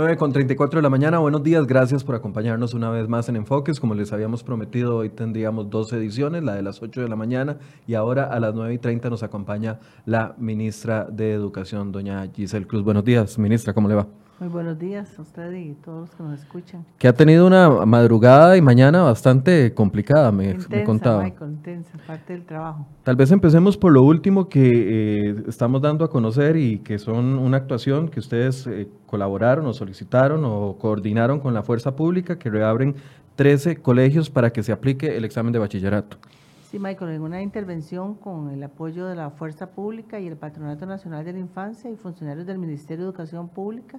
9 con 34 de la mañana, buenos días, gracias por acompañarnos una vez más en Enfoques. Como les habíamos prometido, hoy tendríamos dos ediciones, la de las 8 de la mañana y ahora a las 9 y 30 nos acompaña la ministra de Educación, doña Giselle Cruz. Buenos días, ministra, ¿cómo le va? Muy buenos días a usted y todos los que nos escuchan. Que ha tenido una madrugada y mañana bastante complicada, me, intensa, me contaba. Michael, intensa, parte del trabajo. Tal vez empecemos por lo último que eh, estamos dando a conocer y que son una actuación que ustedes eh, colaboraron o solicitaron o coordinaron con la Fuerza Pública que reabren 13 colegios para que se aplique el examen de bachillerato. Sí, Michael, en una intervención con el apoyo de la Fuerza Pública y el Patronato Nacional de la Infancia y funcionarios del Ministerio de Educación Pública,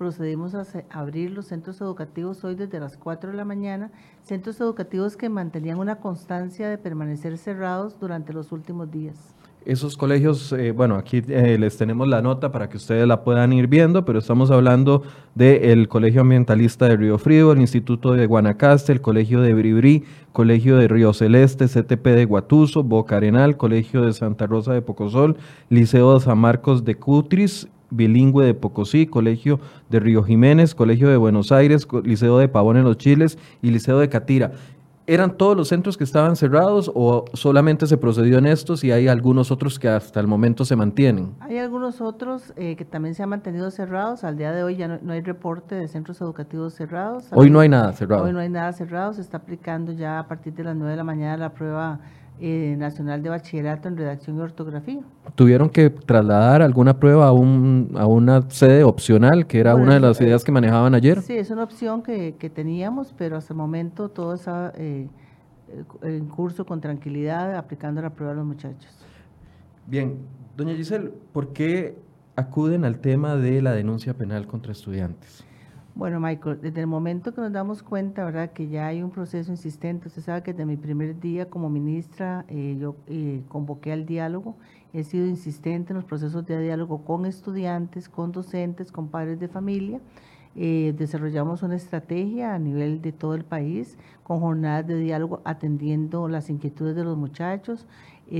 procedimos a abrir los centros educativos hoy desde las 4 de la mañana, centros educativos que mantenían una constancia de permanecer cerrados durante los últimos días. Esos colegios, eh, bueno, aquí eh, les tenemos la nota para que ustedes la puedan ir viendo, pero estamos hablando del Colegio Ambientalista de Río Frío, el Instituto de Guanacaste, el Colegio de Bribrí, Colegio de Río Celeste, CTP de Guatuso, Boca Arenal, Colegio de Santa Rosa de Pocosol, Liceo de San Marcos de Cutris, bilingüe de Pocosí, Colegio de Río Jiménez, Colegio de Buenos Aires, Liceo de Pavón en los Chiles y Liceo de Catira. ¿Eran todos los centros que estaban cerrados o solamente se procedió en estos y hay algunos otros que hasta el momento se mantienen? Hay algunos otros eh, que también se han mantenido cerrados. Al día de hoy ya no, no hay reporte de centros educativos cerrados. Hoy no hay nada cerrado. Hoy no hay nada cerrado. Se está aplicando ya a partir de las 9 de la mañana la prueba eh, Nacional de Bachillerato en Redacción y Ortografía. ¿Tuvieron que trasladar alguna prueba a, un, a una sede opcional, que era una de las ideas que manejaban ayer? Sí, es una opción que, que teníamos, pero hasta el momento todo está eh, en curso con tranquilidad, aplicando la prueba a los muchachos. Bien, doña Giselle, ¿por qué acuden al tema de la denuncia penal contra estudiantes? Bueno, Michael, desde el momento que nos damos cuenta, ¿verdad?, que ya hay un proceso insistente, usted sabe que desde mi primer día como ministra eh, yo eh, convoqué al diálogo, he sido insistente en los procesos de diálogo con estudiantes, con docentes, con padres de familia. Eh, desarrollamos una estrategia a nivel de todo el país con jornadas de diálogo atendiendo las inquietudes de los muchachos,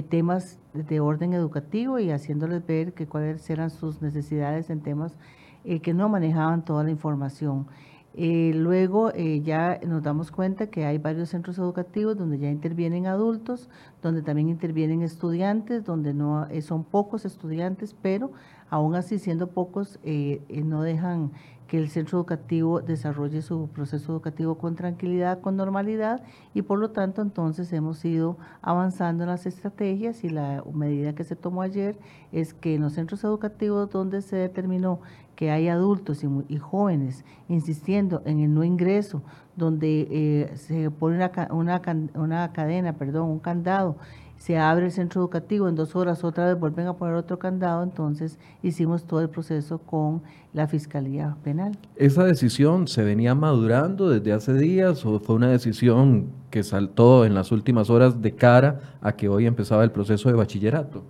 temas de orden educativo y haciéndoles ver que cuáles eran sus necesidades en temas eh, que no manejaban toda la información. Eh, luego eh, ya nos damos cuenta que hay varios centros educativos donde ya intervienen adultos, donde también intervienen estudiantes, donde no son pocos estudiantes, pero aún así siendo pocos no dejan que el centro educativo desarrolle su proceso educativo con tranquilidad, con normalidad y por lo tanto entonces hemos ido avanzando en las estrategias y la medida que se tomó ayer es que en los centros educativos donde se determinó que hay adultos y, jóvenes insistiendo en el no ingreso, donde eh, se pone una, una, una cadena, perdón, un candado se abre el centro educativo, en dos horas otra vez vuelven a poner otro candado, entonces hicimos todo el proceso con la Fiscalía Penal. ¿Esa decisión se venía madurando desde hace días o fue una decisión que saltó en las últimas horas de cara a que hoy empezaba el proceso de bachillerato?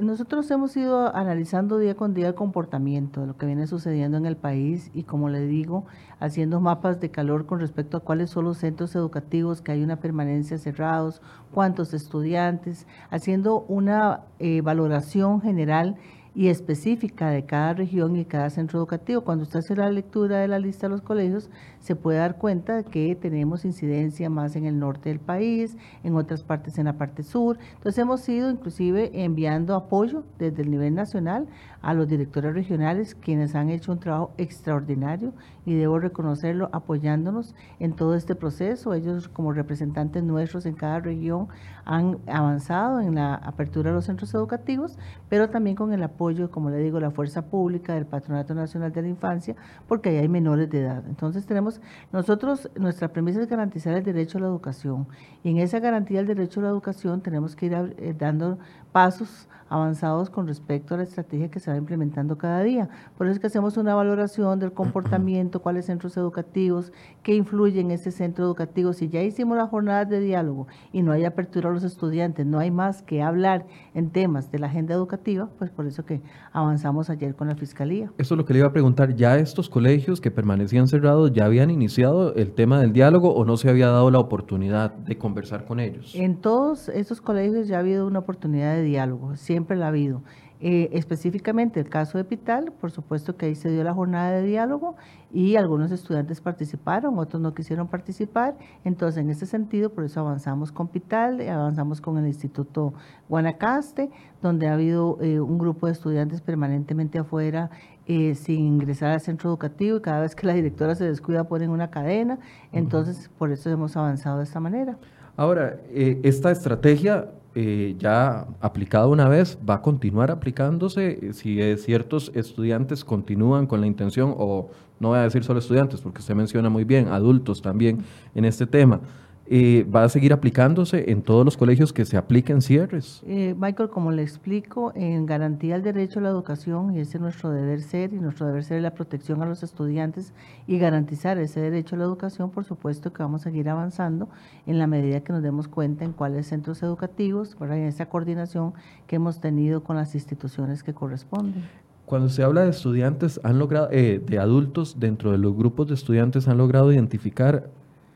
Nosotros hemos ido analizando día con día el comportamiento de lo que viene sucediendo en el país y como le digo, haciendo mapas de calor con respecto a cuáles son los centros educativos que hay una permanencia cerrados, cuántos estudiantes, haciendo una eh, valoración general y específica de cada región y cada centro educativo. Cuando usted hace la lectura de la lista de los colegios, se puede dar cuenta de que tenemos incidencia más en el norte del país, en otras partes en la parte sur. Entonces hemos ido inclusive enviando apoyo desde el nivel nacional a los directores regionales, quienes han hecho un trabajo extraordinario y debo reconocerlo apoyándonos en todo este proceso. Ellos como representantes nuestros en cada región han avanzado en la apertura de los centros educativos, pero también con el apoyo, como le digo, la fuerza pública del Patronato Nacional de la Infancia, porque ahí hay menores de edad. Entonces tenemos, nosotros, nuestra premisa es garantizar el derecho a la educación y en esa garantía del derecho a la educación tenemos que ir eh, dando pasos avanzados con respecto a la estrategia que se va implementando cada día. Por eso es que hacemos una valoración del comportamiento, cuáles centros educativos, qué influye en ese centro educativo. Si ya hicimos las jornadas de diálogo y no hay apertura a los estudiantes, no hay más que hablar en temas de la agenda educativa, pues por eso que avanzamos ayer con la Fiscalía. Eso es lo que le iba a preguntar. ¿Ya estos colegios que permanecían cerrados ya habían iniciado el tema del diálogo o no se había dado la oportunidad de conversar con ellos? En todos estos colegios ya ha habido una oportunidad de diálogo. Siempre la ha habido. Eh, específicamente el caso de Pital, por supuesto que ahí se dio la jornada de diálogo y algunos estudiantes participaron, otros no quisieron participar. Entonces, en ese sentido, por eso avanzamos con Pital, avanzamos con el Instituto Guanacaste, donde ha habido eh, un grupo de estudiantes permanentemente afuera eh, sin ingresar al centro educativo y cada vez que la directora se descuida ponen una cadena. Entonces, por eso hemos avanzado de esta manera. Ahora, esta estrategia eh, ya aplicado una vez, va a continuar aplicándose si ciertos estudiantes continúan con la intención, o no voy a decir solo estudiantes, porque usted menciona muy bien, adultos también en este tema eh, va a seguir aplicándose en todos los colegios que se apliquen cierres. Eh, Michael, como le explico, en garantía del derecho a la educación, y ese es nuestro deber ser, y nuestro deber ser es la protección a los estudiantes y garantizar ese derecho a la educación, por supuesto que vamos a seguir avanzando en la medida que nos demos cuenta en cuáles centros educativos, en esa coordinación que hemos tenido con las instituciones que corresponden. Cuando se habla de estudiantes, han logrado, eh, de adultos, dentro de los grupos de estudiantes, han logrado identificar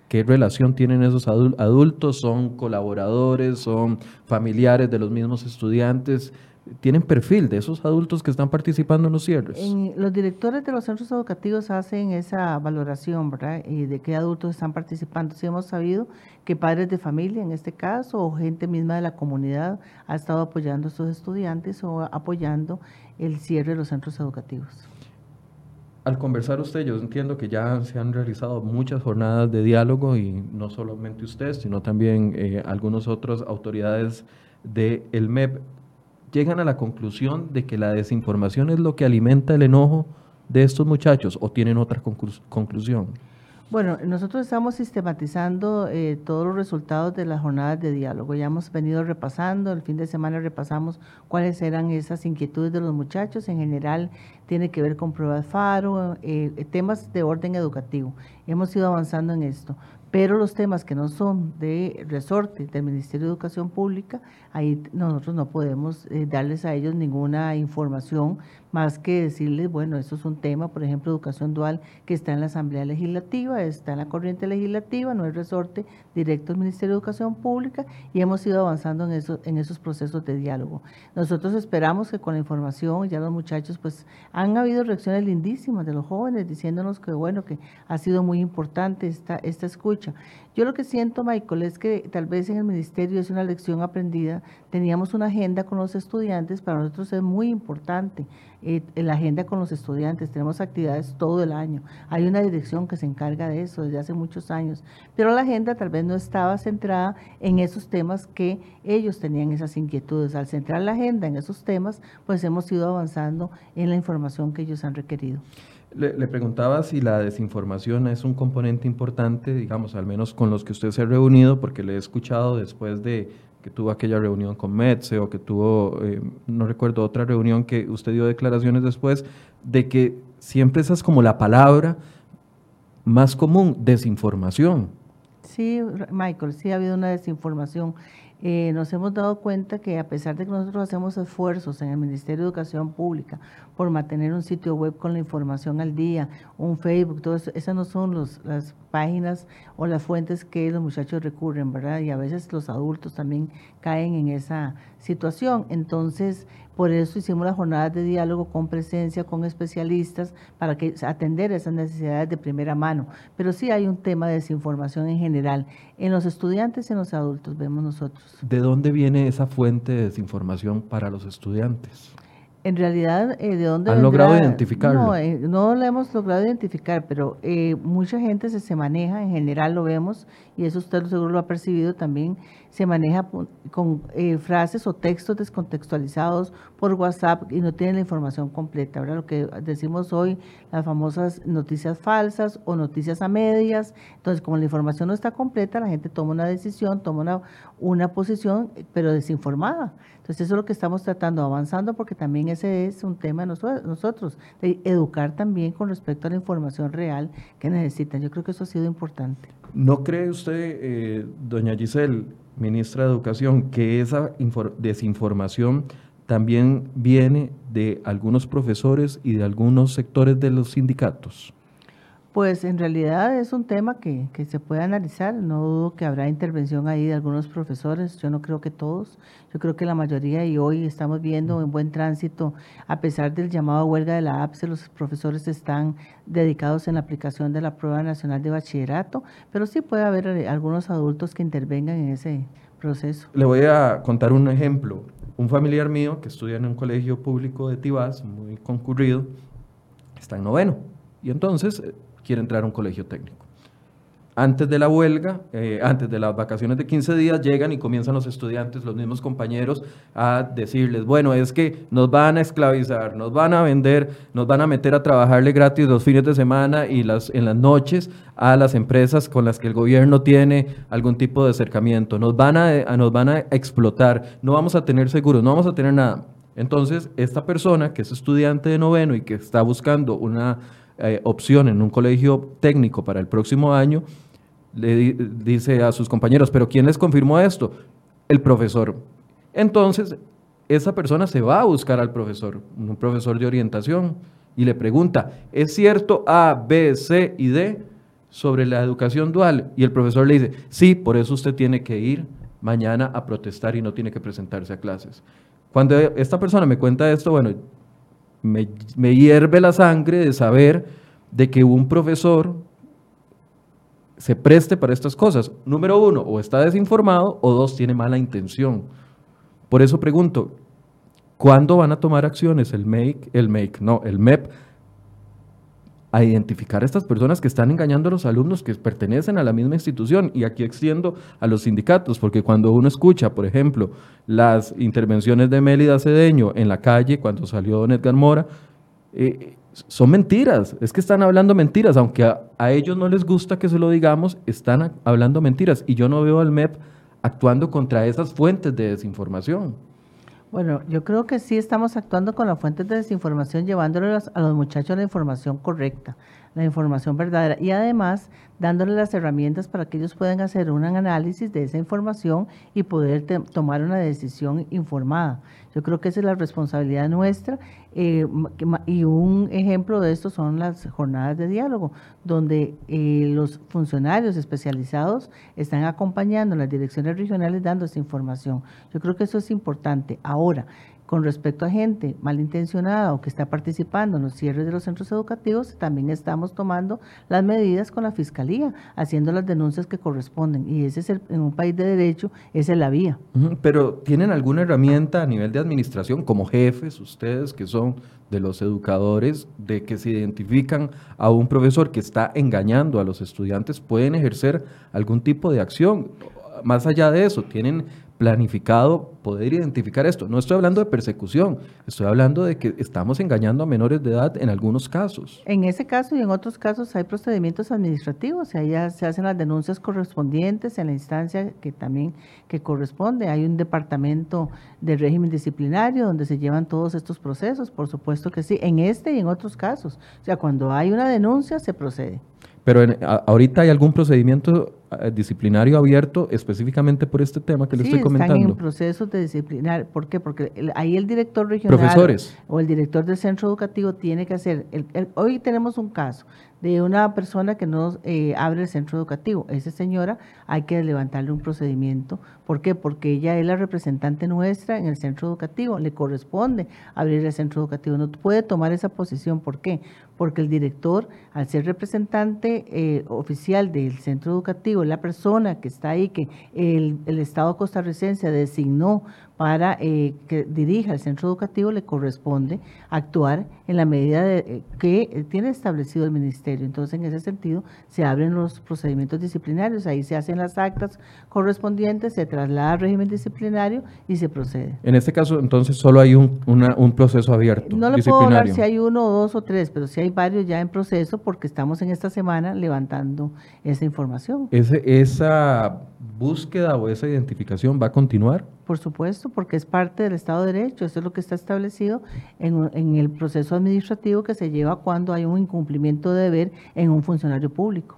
¿Qué relación tienen esos adultos? ¿Son colaboradores? ¿Son familiares de los mismos estudiantes? ¿Tienen perfil de esos adultos que están participando en los cierres? los directores de los centros educativos hacen esa valoración, ¿verdad? Y de qué adultos están participando. Sí hemos sabido que padres de familia, en este caso, o gente misma de la comunidad, ha estado apoyando a estos estudiantes o apoyando el cierre de los centros educativos al conversar usted, yo entiendo que ya se han realizado muchas jornadas de diálogo y no solamente usted, sino también eh, algunas otras autoridades del MEP, llegan a la conclusión de que la desinformación es lo que alimenta el enojo de estos muchachos o tienen otra conclusión. Bueno, nosotros estamos sistematizando eh, todos los resultados de las jornadas de diálogo. Ya hemos venido repasando, el fin de semana repasamos cuáles eran esas inquietudes de los muchachos. En general tiene que ver con pruebas FARO, eh, temas de orden educativo. Hemos ido avanzando en esto pero los temas que no son de resorte del Ministerio de Educación Pública, ahí nosotros no podemos eh, darles a ellos ninguna información más que decirles, bueno, esto es un tema, por ejemplo, educación dual, que está en la Asamblea Legislativa, está en la corriente legislativa, no es resorte directo del Ministerio de Educación Pública y hemos ido avanzando en, eso, en esos procesos de diálogo. Nosotros esperamos que con la información, ya los muchachos, pues han habido reacciones lindísimas de los jóvenes diciéndonos que, bueno, que ha sido muy importante esta, esta escucha. Yo lo que siento, Michael, es que tal vez en el ministerio es una lección aprendida. Teníamos una agenda con los estudiantes, para nosotros es muy importante eh, la agenda con los estudiantes. Tenemos actividades todo el año. Hay una dirección que se encarga de eso desde hace muchos años, pero la agenda tal vez no estaba centrada en esos temas que ellos tenían esas inquietudes. Al centrar la agenda en esos temas, pues hemos ido avanzando en la información que ellos han requerido. Le, preguntaba si la desinformación es un componente importante, digamos, al menos con los que usted se ha reunido, porque le he escuchado después de que tuvo aquella reunión con Metze o que tuvo, eh, no recuerdo, otra reunión que usted dio declaraciones después, de que siempre esa es como la palabra más común, desinformación. Sí, Michael, sí ha habido una desinformación. Eh, nos hemos dado cuenta que a pesar de que nosotros hacemos esfuerzos en el Ministerio de Educación Pública por mantener un sitio web con la información al día, un Facebook, todo eso, esas no son los, las páginas o las fuentes que los muchachos recurren, ¿verdad? Y a veces los adultos también caen en esa situación. Entonces, por eso hicimos las jornadas de diálogo con presencia, con especialistas, para que atender esas necesidades de primera mano. Pero sí hay un tema de desinformación en general, en los estudiantes y en los adultos, vemos nosotros. ¿De dónde viene esa fuente de desinformación para los estudiantes? En realidad, eh, ¿de dónde ¿Han logrado identificarlo? No, eh, no lo hemos logrado identificar, pero eh, mucha gente se, se maneja, en general lo vemos, y eso usted seguro lo ha percibido también, se maneja con eh, frases o textos descontextualizados por WhatsApp y no tiene la información completa. Ahora lo que decimos hoy, las famosas noticias falsas o noticias a medias. Entonces, como la información no está completa, la gente toma una decisión, toma una, una posición, pero desinformada. Entonces, eso es lo que estamos tratando, avanzando, porque también ese es un tema de nosotros, de educar también con respecto a la información real que necesitan. Yo creo que eso ha sido importante. ¿No cree usted, eh, doña Giselle, ministra de Educación, que esa desinformación también viene de algunos profesores y de algunos sectores de los sindicatos? Pues en realidad es un tema que, que, se puede analizar. No dudo que habrá intervención ahí de algunos profesores. Yo no creo que todos. Yo creo que la mayoría y hoy estamos viendo en buen tránsito, a pesar del llamado a huelga de la APSE, los profesores están dedicados en la aplicación de la prueba nacional de bachillerato, pero sí puede haber eh, algunos adultos que intervengan en ese proceso. Le voy a contar un ejemplo. Un familiar mío que estudia en un colegio público de Tibás, muy concurrido, está en noveno. Y entonces eh, quiere entrar a un colegio técnico. Antes de la huelga, eh, antes de las vacaciones de 15 días, llegan y comienzan los estudiantes, los mismos compañeros, a decirles, bueno, es que nos van a esclavizar, nos van a vender, nos van a meter a trabajarle gratis los fines de semana y las, en las noches a las empresas con las que el gobierno tiene algún tipo de acercamiento, nos van a, nos van a explotar, no vamos a tener seguros, no vamos a tener nada. Entonces, esta persona que es estudiante de noveno y que está buscando una eh, opción en un colegio técnico para el próximo año, le dice a sus compañeros, pero ¿quién les confirmó esto? El profesor. Entonces, esa persona se va a buscar al profesor, un profesor de orientación, y le pregunta, ¿es cierto A, B, C y D sobre la educación dual? Y el profesor le dice, sí, por eso usted tiene que ir mañana a protestar y no tiene que presentarse a clases. Cuando esta persona me cuenta esto, bueno, me, hierve la sangre de saber de que un profesor se preste para estas cosas. Número uno, o está desinformado, o dos, tiene mala intención. Por eso pregunto, ¿cuándo van a tomar acciones el MAKE, el MAKE, no, el MEP a identificar a estas personas que están engañando a los alumnos que pertenecen a la misma institución. Y aquí extiendo a los sindicatos, porque cuando uno escucha, por ejemplo, las intervenciones de Mélida Cedeño en la calle cuando salió Don Edgar Mora, eh, son mentiras, es que están hablando mentiras, aunque a, a, ellos no les gusta que se lo digamos, están hablando mentiras. Y yo no veo al MEP actuando contra esas fuentes de desinformación. Bueno, yo creo que sí estamos actuando con las fuentes de desinformación, llevándoles a los muchachos la información correcta, la información verdadera y además dándoles las herramientas para que ellos puedan hacer un análisis de esa información y poder tomar una decisión informada. Yo creo que esa es la responsabilidad nuestra eh, y un ejemplo de esto son las jornadas de diálogo, donde eh, los funcionarios especializados están acompañando las direcciones regionales dando esa información. Yo creo que eso es importante. Ahora, con respecto a gente malintencionada o que está participando en los cierres de los centros educativos, también estamos tomando las medidas con la Fiscalía, haciendo las denuncias que corresponden. Y ese es el, en un país de derecho, esa es la vía. Pero ¿tienen alguna herramienta a nivel de administración, como jefes, ustedes que son de los educadores, de que se identifican a un profesor que está engañando a los estudiantes, pueden ejercer algún tipo de acción? Más allá de eso, ¿tienen planificado poder identificar esto. No estoy hablando de persecución, estoy hablando de que estamos engañando a menores de edad en algunos casos. En ese caso y en otros casos hay procedimientos administrativos, ya se hacen las denuncias correspondientes en la instancia que también que corresponde. Hay un departamento de régimen disciplinario donde se llevan todos estos procesos, por supuesto que sí, en este y en otros casos. O sea, cuando hay una denuncia se procede. Pero ahorita hay algún procedimiento disciplinario abierto específicamente por este tema que le estoy comentando. Están en procesos de disciplinar. ¿Por qué? Porque ahí el director regional Profesores. o el director del centro educativo tiene que hacer. hoy tenemos un caso de una persona que no eh, abre el centro educativo. Esa señora hay que levantarle un procedimiento. ¿Por qué? Porque ella es la representante nuestra en el centro educativo. Le corresponde abrir el centro educativo. No puede tomar esa posición. ¿Por qué? Porque el director, al ser representante eh, oficial del centro educativo, la persona que está ahí, que el, el Estado costarricense designó para eh, que dirija el centro educativo le corresponde actuar en la medida de, eh, que tiene establecido el ministerio. Entonces, en ese sentido, se abren los procedimientos disciplinarios, ahí se hacen las actas correspondientes, se traslada al régimen disciplinario y se procede. En este caso, entonces, solo hay un, un proceso abierto. No le puedo hablar si hay uno, dos o tres, pero sí hay varios ya en proceso porque estamos en esta semana levantando esa información. Ese, esa búsqueda o esa identificación va a continuar? Por supuesto, porque es parte del Estado de Derecho. Eso es lo que está establecido en, en, el proceso administrativo que se lleva cuando hay un incumplimiento de deber en un funcionario público.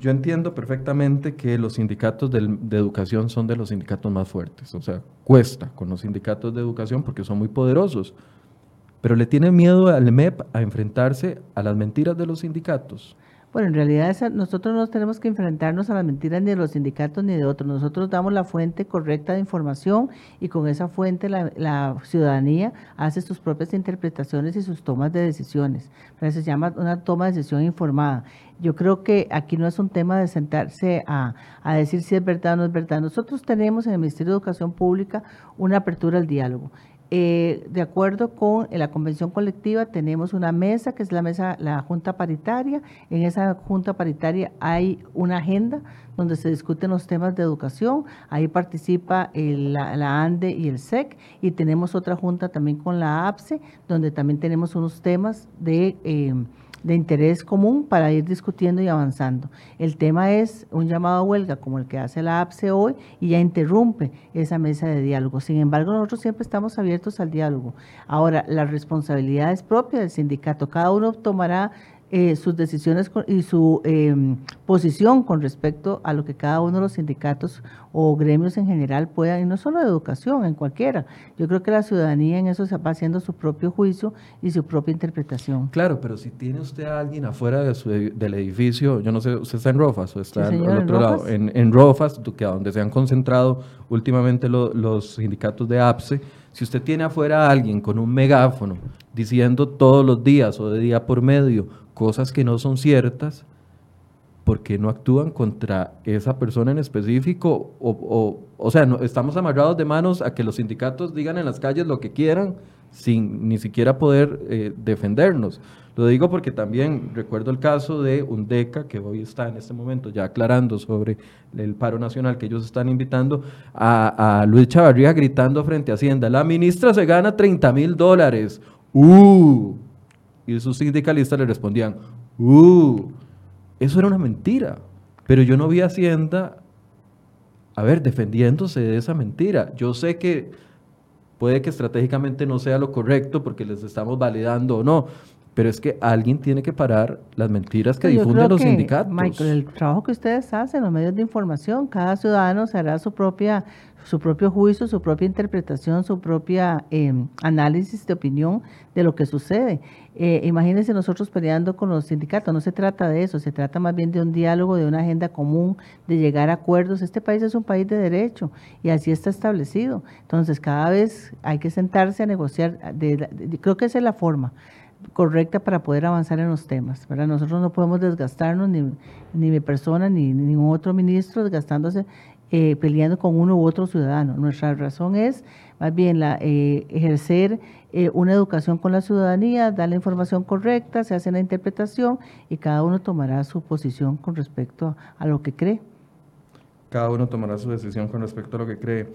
Yo entiendo perfectamente que los sindicatos de, de, educación son de los sindicatos más fuertes. O sea, cuesta con los sindicatos de educación porque son muy poderosos. Pero le tiene miedo al MEP a enfrentarse a las mentiras de los sindicatos. Bueno, en realidad nosotros no tenemos que enfrentarnos a las mentiras ni de los sindicatos ni de otros. Nosotros damos la fuente correcta de información y con esa fuente la, ciudadanía hace sus propias interpretaciones y sus tomas de decisiones. Pero se llama una toma de decisión informada. Yo creo que aquí no es un tema de sentarse a, a decir si es verdad o no es verdad. Nosotros tenemos en el Ministerio de Educación Pública una apertura al diálogo. Eh, de acuerdo con la convención colectiva, tenemos una mesa, que es la mesa, la junta paritaria. En esa junta paritaria hay una agenda donde se discuten los temas de educación. Ahí participa la, ANDE y el SEC. Y tenemos otra junta también con la APSE, donde también tenemos unos temas de... Eh, de interés común para ir discutiendo y avanzando. El tema es un llamado a huelga como el que hace la APSE hoy y ya interrumpe esa mesa de diálogo. Sin embargo, nosotros siempre estamos abiertos al diálogo. Ahora, la responsabilidad es propia del sindicato. Cada uno tomará eh, sus decisiones y su em, posición con respecto a lo que cada uno de los sindicatos o gremios en general puedan, y no solo de educación, en cualquiera. Yo creo que la ciudadanía en eso va haciendo su propio juicio y su propia interpretación. Claro, pero si tiene usted a alguien afuera del edificio, yo no sé, ¿usted está en Rofas o está en al otro lado? En, en Rofas, que donde se han concentrado últimamente los sindicatos de APSE, si usted tiene afuera a alguien con un megáfono diciendo todos los días o de día por medio, cosas que no son ciertas, ¿por qué no actúan contra esa persona en específico? O, o, sea, no, estamos amarrados de manos a que los sindicatos digan en las calles lo que quieran sin ni siquiera poder eh, defendernos. Lo digo porque también recuerdo el caso de UNDECA, que hoy está en este momento ya aclarando sobre el paro nacional que ellos están invitando, a, a Luis Chavarría gritando frente a Hacienda, la ministra se gana 30 mil dólares. ¡Uh! Y sus sindicalistas le respondían, ¡uh! Eso era una mentira. Pero yo no vi a Hacienda, a ver, defendiéndose de esa mentira. Yo sé que puede que estratégicamente no sea lo correcto porque les estamos validando o no, pero es que alguien tiene que parar las mentiras que difunden los sindicatos. Michael, el trabajo que ustedes hacen, los medios de información, cada ciudadano se hará su propia su propio juicio, su propia interpretación, su propia em, análisis de opinión de lo que sucede. Eh, imagínense nosotros peleando con los sindicatos, no se trata de eso, se trata más bien de un diálogo, de una agenda común, de llegar a acuerdos. Este país es un país de derecho y así está establecido. Entonces, cada vez hay que sentarse a negociar, creo que esa es la forma correcta para poder avanzar en los temas. ¿verdad? Nosotros no podemos desgastarnos, ni, ni mi persona, ni ningún otro ministro desgastándose eh, peleando con uno u otro ciudadano. Nuestra razón es más bien la, eh, ejercer eh, una educación con la ciudadanía, dar la información correcta, se hace la interpretación y cada uno tomará su posición con respecto a, lo que cree. Cada uno tomará su decisión con respecto a lo que cree.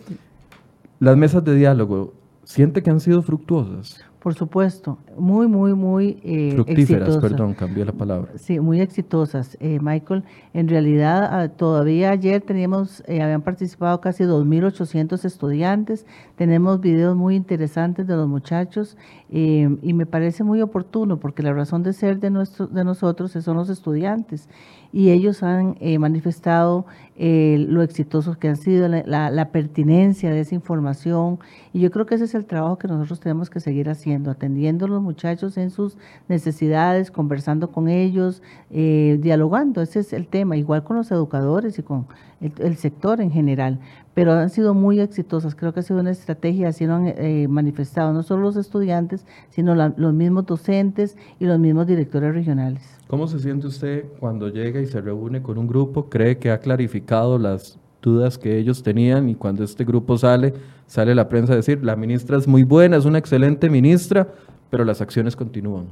Las mesas de diálogo, ¿siente que han sido fructuosas? Por supuesto, muy, muy, muy eh, Fructíferas, perdón, cambié la palabra. Sí, muy exitosas, eh, Michael. En realidad, ah, todavía ayer teníamos, eh, habían participado casi 2.800 estudiantes. Tenemos videos muy interesantes de los muchachos eh, y me parece muy oportuno porque la razón de ser de, nuestro, de nosotros son los estudiantes y ellos han eh, manifestado eh, lo exitosos que han sido, la, pertinencia de esa información. Y yo creo que ese es el trabajo que nosotros tenemos que seguir haciendo, atendiendo a los muchachos en sus necesidades, conversando con ellos, eh, dialogando. Ese es el tema, igual con los educadores y con el, sector en general. Pero han sido muy exitosas. Creo que ha sido una estrategia, así lo han manifestado no solo los estudiantes, sino los mismos docentes y los mismos directores regionales. ¿Cómo se siente usted cuando llega y se reúne con un grupo? ¿Cree que ha clarificado las dudas que ellos tenían y cuando este grupo sale, sale la prensa a decir, la ministra es muy buena, es una excelente ministra, pero las acciones continúan?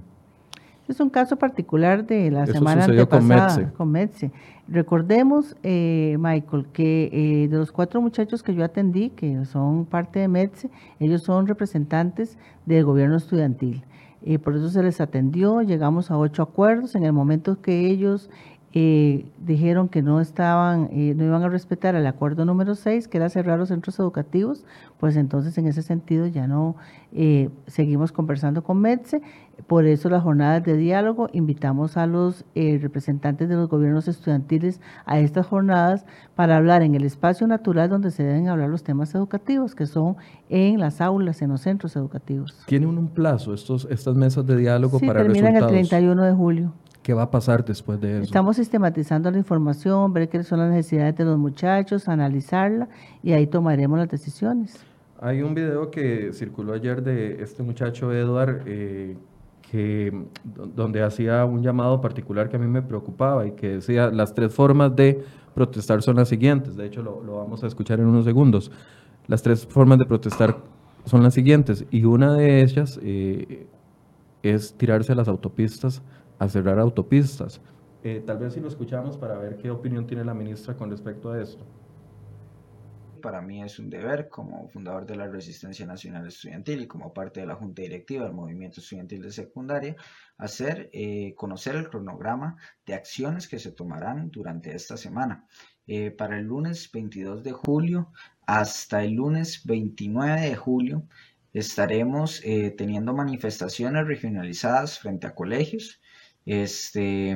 Es un caso particular de la semana antepasada con Metze. Recordemos, eh, Michael, que eh, de los cuatro muchachos que yo atendí, que son parte de Metze, ellos son representantes del gobierno estudiantil y por eso se les atendió, llegamos a ocho acuerdos, en el momento que ellos eh, dijeron que no estaban, eh, no iban a respetar el acuerdo número 6, que era cerrar los centros educativos, pues entonces en ese sentido ya no eh, seguimos conversando con MEDSE. Por eso las jornadas de diálogo, invitamos a los representantes de los gobiernos estudiantiles a estas jornadas para hablar en el espacio natural donde se deben hablar los temas educativos, que son en las aulas, en los centros educativos. ¿Tienen un plazo estos, estas mesas de diálogo para terminan el 31 de julio. ¿Qué va a pasar después de eso? Estamos sistematizando la información, ver qué son las necesidades de los muchachos, analizarla y ahí tomaremos las decisiones. Hay un video que circuló ayer de este muchacho Edward eh, que, donde hacía un llamado particular que a mí me preocupaba y que decía las tres formas de protestar son las siguientes. De hecho, lo, lo vamos a escuchar en unos segundos. Las tres formas de protestar son las siguientes y una de ellas eh, es tirarse a las autopistas a cerrar autopistas. Eh, tal vez si lo escuchamos para ver qué opinión tiene la ministra con respecto a esto. Para mí es un deber como fundador de la Resistencia Nacional Estudiantil y como parte de la Junta Directiva del Movimiento Estudiantil de Secundaria, hacer eh, conocer el cronograma de acciones que se tomarán durante esta semana. Eh, para el lunes 22 de julio hasta el lunes 29 de julio estaremos teniendo manifestaciones regionalizadas frente a colegios, este,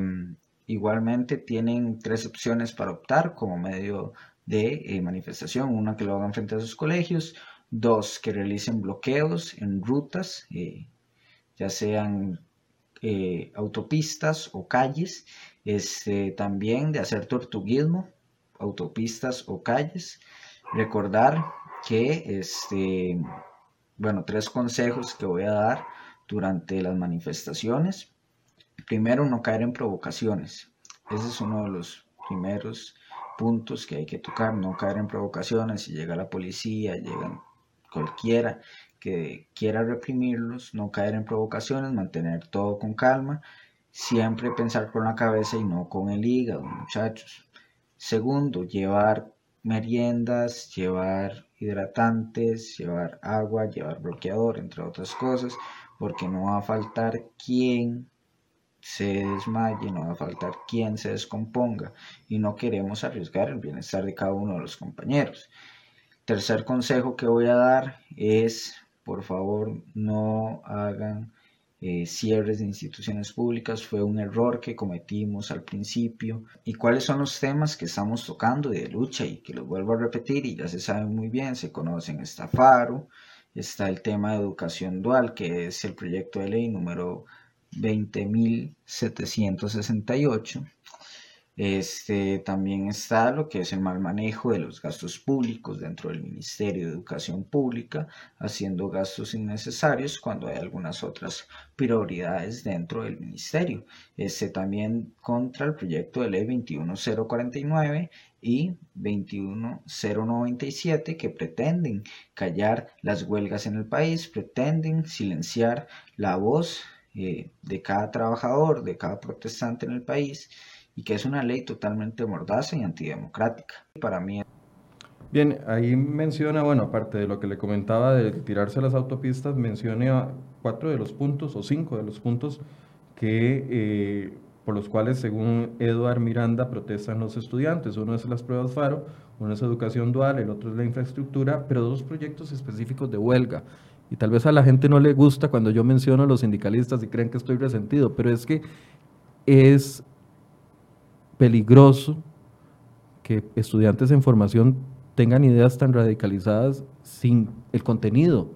igualmente tienen tres opciones para optar como medio de eh, manifestación. Una que lo hagan frente a sus colegios, dos que realicen bloqueos en rutas, eh, ya sean eh, autopistas o calles, este, también de hacer tortuguismo, autopistas o calles. Recordar que, este, bueno, tres consejos que voy a dar durante las manifestaciones. Primero, no caer en provocaciones. Ese es uno de los primeros puntos que hay que tocar, no caer en provocaciones. Si llega la policía, llega cualquiera que quiera reprimirlos, no caer en provocaciones, mantener todo con calma, siempre pensar con la cabeza y no con el hígado, muchachos. Segundo, llevar meriendas, llevar hidratantes, llevar agua, llevar bloqueador, entre otras cosas, porque no va a faltar quien se desmaye, no va a faltar quien se descomponga y no queremos arriesgar el bienestar de cada uno de los compañeros. Tercer consejo que voy a dar es, por favor, no hagan eh, cierres de instituciones públicas. Fue un error que cometimos al principio. ¿Y cuáles son los temas que estamos tocando de lucha? Y que los vuelvo a repetir y ya se saben muy bien, se conocen. Está FARO, está el tema de educación dual, que es el proyecto de ley número 20.768. Este, también está lo que es el mal manejo de los gastos públicos dentro del Ministerio de Educación Pública, haciendo gastos innecesarios cuando hay algunas otras prioridades dentro del Ministerio. Este también contra el proyecto de ley 21049 y 21097 que pretenden callar las huelgas en el país, pretenden silenciar la voz eh, de cada trabajador, de cada protestante en el país, y que es una ley totalmente mordaza y antidemocrática. Para mí. Bien, ahí menciona, bueno, aparte de lo que le comentaba de tirarse las autopistas, menciona cuatro de los puntos o cinco de los puntos que eh, por los cuales, según Eduard Miranda, protestan los estudiantes. Uno es las pruebas FARO, uno es educación dual, el otro es la infraestructura, pero dos proyectos específicos de huelga. Y tal vez a la gente no le gusta cuando yo menciono a los sindicalistas y creen que estoy resentido, pero es que es peligroso que estudiantes en formación tengan ideas tan radicalizadas sin el contenido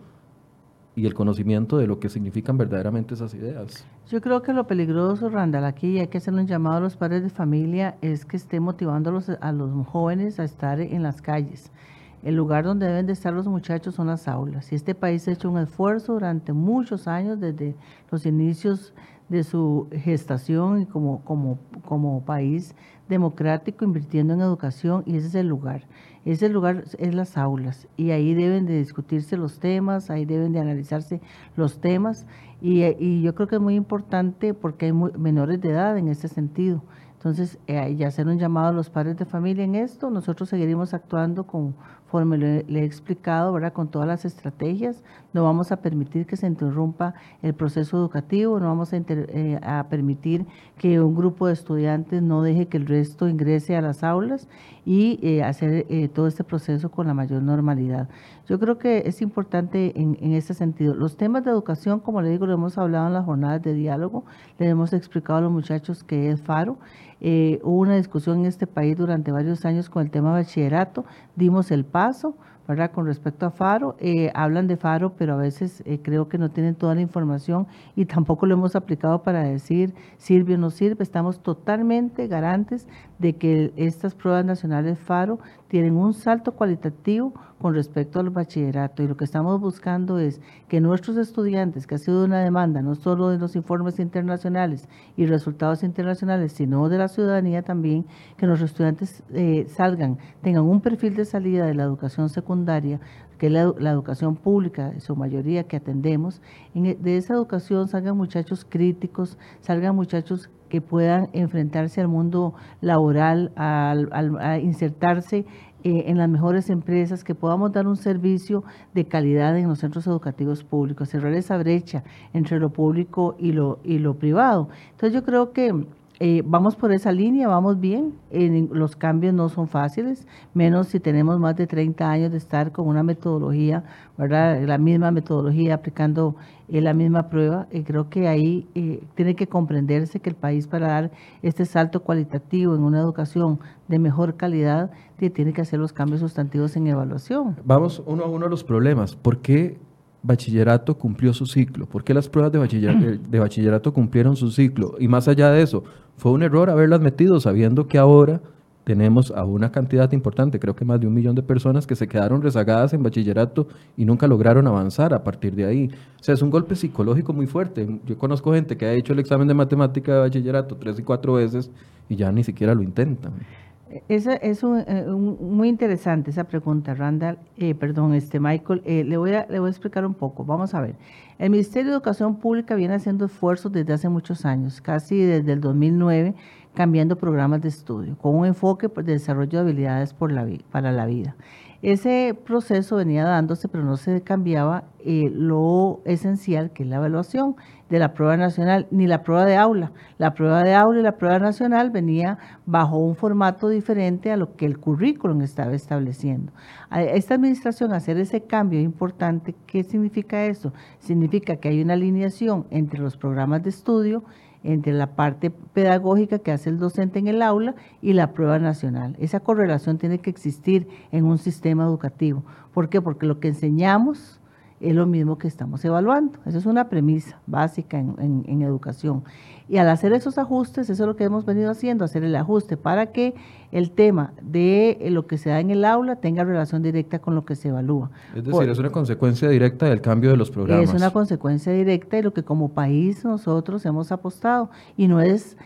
y el conocimiento de lo que significan verdaderamente esas ideas. Yo creo que lo peligroso, Randall, aquí hay que hacer un llamado a los padres de familia, es que esté motivando a los, a los jóvenes a estar en las calles. El lugar donde deben de estar los muchachos son las aulas. Y este país ha hecho un esfuerzo durante muchos años, desde los inicios de su gestación y como, país democrático, invirtiendo en educación, y ese es el lugar. Ese lugar es las aulas, y ahí deben de discutirse los temas, ahí deben de analizarse los temas, y, y yo creo que es muy importante porque hay menores de edad en este sentido. Entonces, eh, ya hacer un llamado a los padres de familia en esto, nosotros seguiremos actuando conforme le, he explicado, ¿verdad? Con todas las estrategias, no vamos a permitir que se interrumpa el proceso educativo, no vamos a, eh, a permitir que un grupo de estudiantes no deje que el resto ingrese a las aulas y eh, hacer eh, todo este proceso con la mayor normalidad. Yo creo que es importante en, en este sentido. Los temas de educación, como le digo, lo hemos hablado en las jornadas de diálogo, le hemos explicado a los muchachos que es FARO. Eh, hubo una discusión en este país durante varios años con el tema bachillerato, dimos el paso, Con respecto a Faro, eh, hablan de Faro, pero a veces eh, creo que no tienen toda la información y tampoco lo hemos aplicado para decir sirve o no sirve. Estamos totalmente garantes de que estas pruebas nacionales Faro tienen un salto cualitativo con respecto al bachillerato y lo que estamos buscando es que nuestros estudiantes, que ha sido una demanda no solo de los informes internacionales y resultados internacionales, sino de la ciudadanía también, que nuestros estudiantes eh, salgan, tengan un perfil de salida de la educación secundaria, que es la, educación pública, en su mayoría que atendemos, e, de esa educación salgan muchachos críticos, salgan muchachos que puedan enfrentarse al mundo laboral, a insertarse eh, en las mejores empresas, que podamos dar un servicio de calidad en los centros educativos públicos, cerrar esa brecha entre lo público y lo, y lo privado. Entonces yo creo que eh, vamos por esa línea, vamos bien. los cambios no son fáciles, menos si tenemos más de 30 años de estar con una metodología, ¿verdad? La misma metodología, aplicando eh, la misma prueba. Creo que ahí eh, tiene que comprenderse que el país para dar este salto cualitativo en una educación de mejor calidad tiene que hacer los cambios sustantivos en evaluación. Vamos uno a uno a los problemas. ¿Por qué bachillerato cumplió su ciclo? ¿Por qué las pruebas de bachillerato, de bachillerato cumplieron su ciclo? Y más allá de eso, fue un error haberlas metido sabiendo que ahora tenemos a una cantidad importante, creo que más de un millón de personas que se quedaron rezagadas en bachillerato y nunca lograron avanzar a partir de ahí. O sea, es un golpe psicológico muy fuerte. Yo conozco gente que ha hecho el examen de matemática de bachillerato tres y cuatro veces y ya ni siquiera lo intentan. Esa es eh, muy interesante esa pregunta, Randall, eh, perdón, este Michael. Eh, le, voy a, le voy a explicar un poco. Vamos a ver. El Ministerio de Educación Pública viene haciendo esfuerzos desde hace muchos años, casi desde el 2009, cambiando programas de estudio, con un enfoque de desarrollo de habilidades para la vida. Ese proceso venía dándose, pero no se cambiaba eh, lo esencial, que es la evaluación de la prueba nacional, ni la prueba de aula. La prueba de aula y la prueba nacional venía bajo un formato diferente a lo que el currículum estaba estableciendo. Esta administración hacer ese cambio importante, ¿qué significa eso? Significa que hay una alineación entre los programas de estudio entre la parte pedagógica que hace el docente en el aula y la prueba nacional. Esa correlación tiene que existir en un sistema educativo. ¿Por qué? Porque lo que enseñamos es lo mismo que estamos evaluando. Esa es una premisa básica en, educación. Y al hacer esos ajustes, eso es lo que hemos venido haciendo, hacer el ajuste para que el tema de lo que se da en el aula tenga relación directa con lo que se evalúa. Es decir, es una consecuencia directa del cambio de los programas. Es una consecuencia directa de lo que como país nosotros hemos apostado. Y no es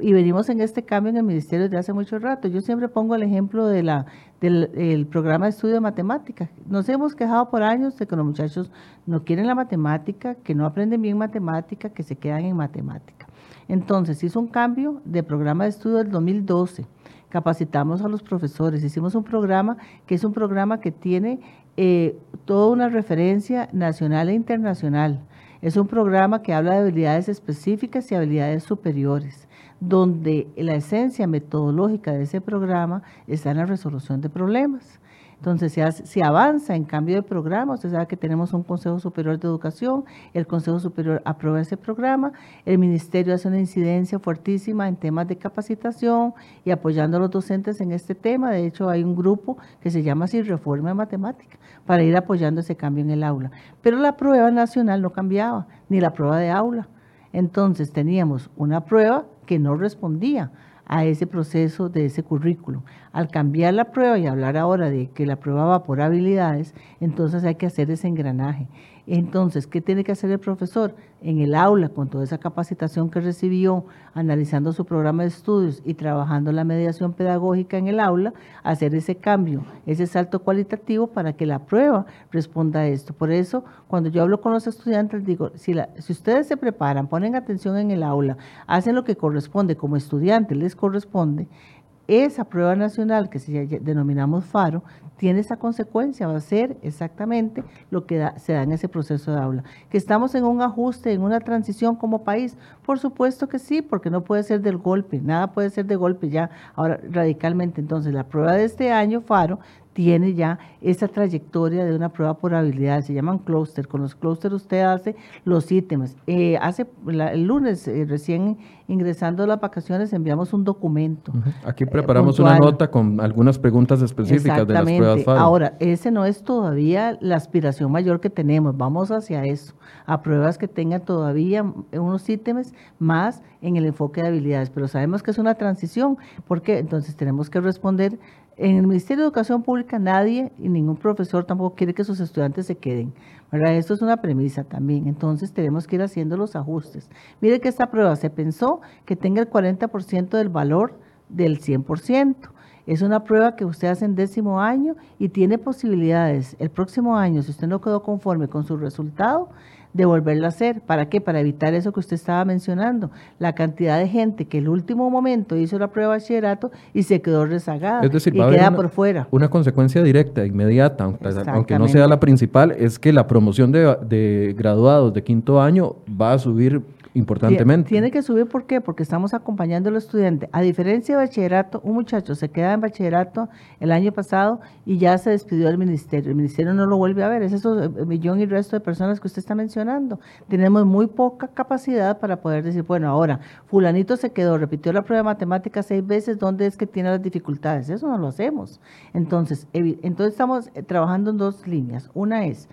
y venimos en este cambio en el ministerio desde hace mucho rato. Yo siempre pongo el ejemplo de la, del programa de estudio de matemáticas. Nos hemos quejado por años de que los muchachos no quieren la matemática, que no aprenden bien matemática, que se quedan en matemática. Entonces, hizo un cambio de programa de estudio del 2012. Capacitamos a los profesores, hicimos un programa que es un programa que tiene eh, toda una referencia nacional e internacional. Es un programa que habla de habilidades específicas y habilidades superiores donde la esencia metodológica de ese programa está en la resolución de problemas. Entonces, se, avanza en cambio de programa, usted sabe que tenemos un Consejo Superior de Educación, el Consejo Superior aprueba ese programa, el Ministerio hace una incidencia fuertísima en temas de capacitación y apoyando a los docentes en este tema. De hecho, hay un grupo que se llama así Reforma de Matemática para ir apoyando ese cambio en el aula. Pero la prueba nacional no cambiaba, ni la prueba de aula. Entonces, teníamos una prueba que no respondía a ese proceso de ese currículum. Al cambiar la prueba y hablar ahora de que la prueba va por habilidades, entonces hay que hacer ese engranaje. Entonces, ¿qué tiene que hacer el profesor? En el aula, con toda esa capacitación que recibió, analizando su programa de estudios y trabajando la mediación pedagógica en el aula, hacer ese cambio, ese salto cualitativo para que la prueba responda a esto. Por eso, cuando yo hablo con los estudiantes, digo, si, si ustedes se preparan, ponen atención en el aula, hacen lo que corresponde como estudiantes les corresponde, esa prueba nacional que se denominamos FARO tiene esa consecuencia, va a ser exactamente lo que se da en ese proceso de aula. Que estamos en un ajuste, en una transición como país, por supuesto que sí, porque no puede ser del golpe, nada puede ser de golpe ya, ahora radicalmente. Entonces, la prueba de este año, FARO, tiene ya esa trayectoria de una prueba por habilidades, se llaman clúster. Con los clústeres usted hace los ítems. Eh, hace el lunes, eh, recién ingresando a las vacaciones, enviamos un documento. Aquí preparamos una nota con algunas preguntas específicas de las pruebas. Ahora, ese no es todavía la aspiración mayor que tenemos, vamos hacia eso, a pruebas que tengan todavía unos ítems más en el enfoque de habilidades, pero sabemos que es una transición, porque entonces tenemos que responder en el Ministerio de Educación Pública nadie y ningún profesor tampoco quiere que sus estudiantes se queden. ¿verdad? Esto es una premisa también. Entonces tenemos que ir haciendo los ajustes. Mire que esta prueba se pensó que tenga el 40% del valor del 100%. Es una prueba que usted hace en décimo año y tiene posibilidades el próximo año, si usted no quedó conforme con su resultado, de volverlo a hacer. ¿Para qué? Para evitar eso que usted estaba mencionando, la cantidad de gente que el último momento hizo la prueba de bachillerato y se quedó rezagada es decir, y queda por fuera. Una consecuencia directa, inmediata, aunque no sea la principal, es que la promoción de, de graduados de quinto año va a subir importantemente. Tiene que subir, ¿por qué? Porque estamos acompañando al estudiante. A diferencia de bachillerato, un muchacho se queda en bachillerato el año pasado y ya se despidió del ministerio. El ministerio no lo vuelve a ver. Es eso, el millón y resto de personas que usted está mencionando. Tenemos muy poca capacidad para poder decir, bueno, ahora, fulanito se quedó, repitió la prueba de matemáticas seis veces, ¿dónde es que tiene las dificultades? Eso no lo hacemos. Entonces, entonces estamos eh, trabajando en dos líneas. Una es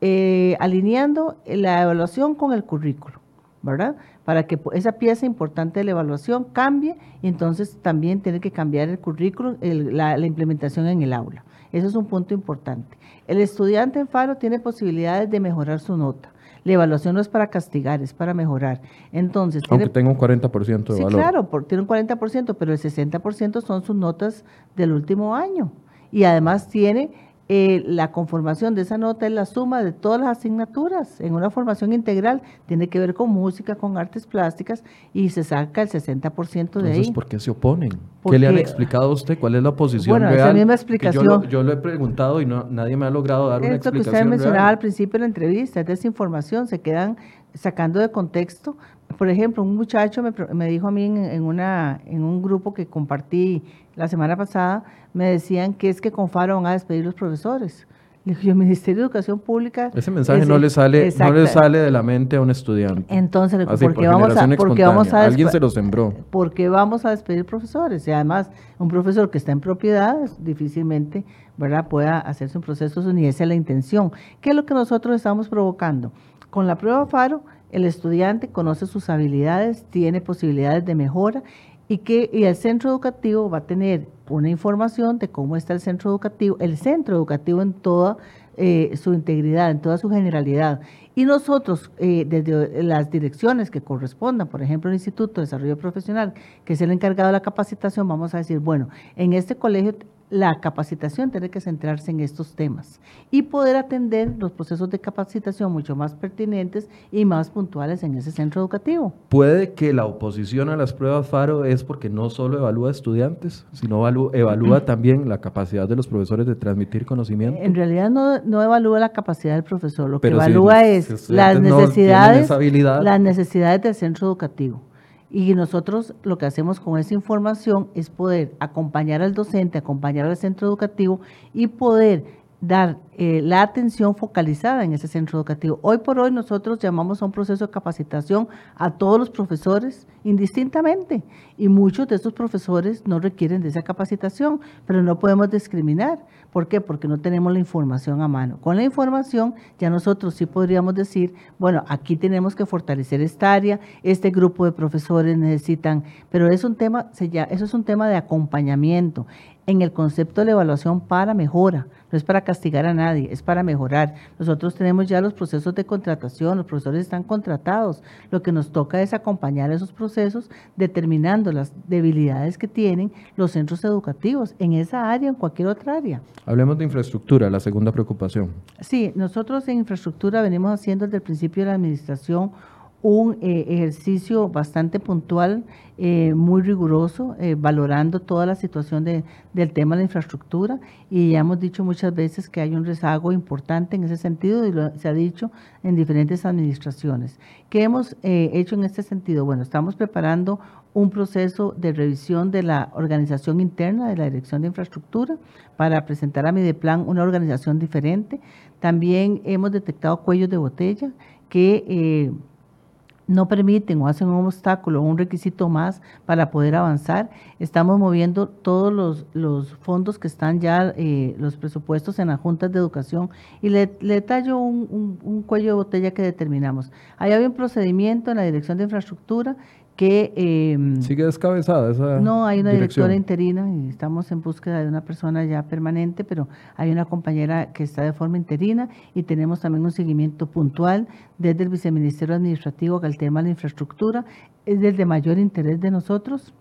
eh, alineando la evaluación con el currículo. ¿Verdad? Para que esa pieza importante de la evaluación cambie y entonces también tiene que cambiar el currículum, la, implementación en el aula. Eso es un punto importante. El estudiante en FARO tiene posibilidades de mejorar su nota. La evaluación no es para castigar, es para mejorar. Entonces, Aunque tenga un 40% de sí, valor. claro, tiene un 40%, pero el 60% son sus notas del último año. Y además tiene eh, la conformación de esa nota es la suma de todas las asignaturas. En una formación integral tiene que ver con música, con artes plásticas y se saca el 60% de Entonces, ahí. ¿por qué se oponen? ¿Qué le han explicado a usted? ¿Cuál es la oposición bueno, real? Esa misma explicación. Yo lo, he preguntado y no, nadie me ha logrado dar una explicación Esto que usted mencionaba al principio de la entrevista, es desinformación, se quedan sacando de contexto. Por ejemplo, un muchacho me, dijo a mí en, una, en un grupo que compartí la semana pasada, me decían que es que con FARO van a despedir los profesores. Le dije, el Ministerio de Educación Pública... Ese mensaje no, le sale, no le sale de la mente a un estudiante. Entonces, ¿por, qué vamos a, porque vamos a Alguien se lo sembró. ¿Por qué vamos a despedir profesores? Y además, un profesor que está en propiedad difícilmente ¿verdad? pueda hacerse un proceso, ni esa es la intención. ¿Qué es lo que nosotros estamos provocando? Con la prueba FARO, el estudiante conoce sus habilidades, tiene posibilidades de mejora y que y el centro educativo va a tener una información de cómo está el centro educativo, el centro educativo en toda eh, su integridad, en toda su generalidad. Y nosotros, eh, desde las direcciones que correspondan, por ejemplo, el Instituto de Desarrollo Profesional, que es el encargado de la capacitación, vamos a decir, bueno, en este colegio la capacitación tiene que centrarse en estos temas y poder atender los procesos de capacitación mucho más pertinentes y más puntuales en ese centro educativo. Puede que la oposición a las pruebas FARO es porque no solo evalúa estudiantes, sino evalúa, también la capacidad de los profesores de transmitir conocimiento. En realidad no, no evalúa la capacidad del profesor, lo que evalúa es las necesidades, las necesidades del centro educativo. Y nosotros lo que hacemos con esa información es poder acompañar al docente, acompañar al centro educativo y poder dar eh, la atención focalizada en ese centro educativo. Hoy por hoy nosotros llamamos a un proceso de capacitación a todos los profesores indistintamente y muchos de estos profesores no requieren de esa capacitación, pero no podemos discriminar. ¿Por qué? Porque no tenemos la información a mano. Con la información ya nosotros sí podríamos decir, bueno, aquí tenemos que fortalecer esta área, este grupo de profesores necesitan, pero es un tema, eso es un tema de acompañamiento en el concepto de la evaluación para mejora, no es para castigar a nadie, es para mejorar. Nosotros tenemos ya los procesos de contratación, los profesores están contratados, lo que nos toca es acompañar esos procesos determinando las debilidades que tienen los centros educativos en esa área en cualquier otra área. Hablemos de infraestructura, la segunda preocupación. Sí, nosotros en infraestructura venimos haciendo desde el principio de la administración un eh, ejercicio bastante puntual, eh, muy riguroso, eh, valorando toda la situación de, del tema de la infraestructura y ya hemos dicho muchas veces que hay un rezago importante en ese sentido y lo, se ha dicho en diferentes administraciones. ¿Qué hemos hecho en este sentido? Bueno, estamos preparando un proceso de revisión de la organización interna de la Dirección de Infraestructura para presentar a Mideplan una organización diferente. También hemos detectado cuellos de botella que no permiten o hacen un obstáculo o un requisito más para poder avanzar. Estamos moviendo todos los, fondos que están ya, eh, los presupuestos en las juntas de educación y le, le tallo un, un, cuello de botella que determinamos. Ahí había un procedimiento en la Dirección de Infraestructura que... Em, ¿Sigue descabezada esa No, hay una directora interina y estamos en búsqueda de una persona ya permanente, pero hay una compañera que está de forma interina y tenemos también un seguimiento puntual desde el Viceministerio Administrativo que el tema de la infraestructura es del de mayor interés de nosotros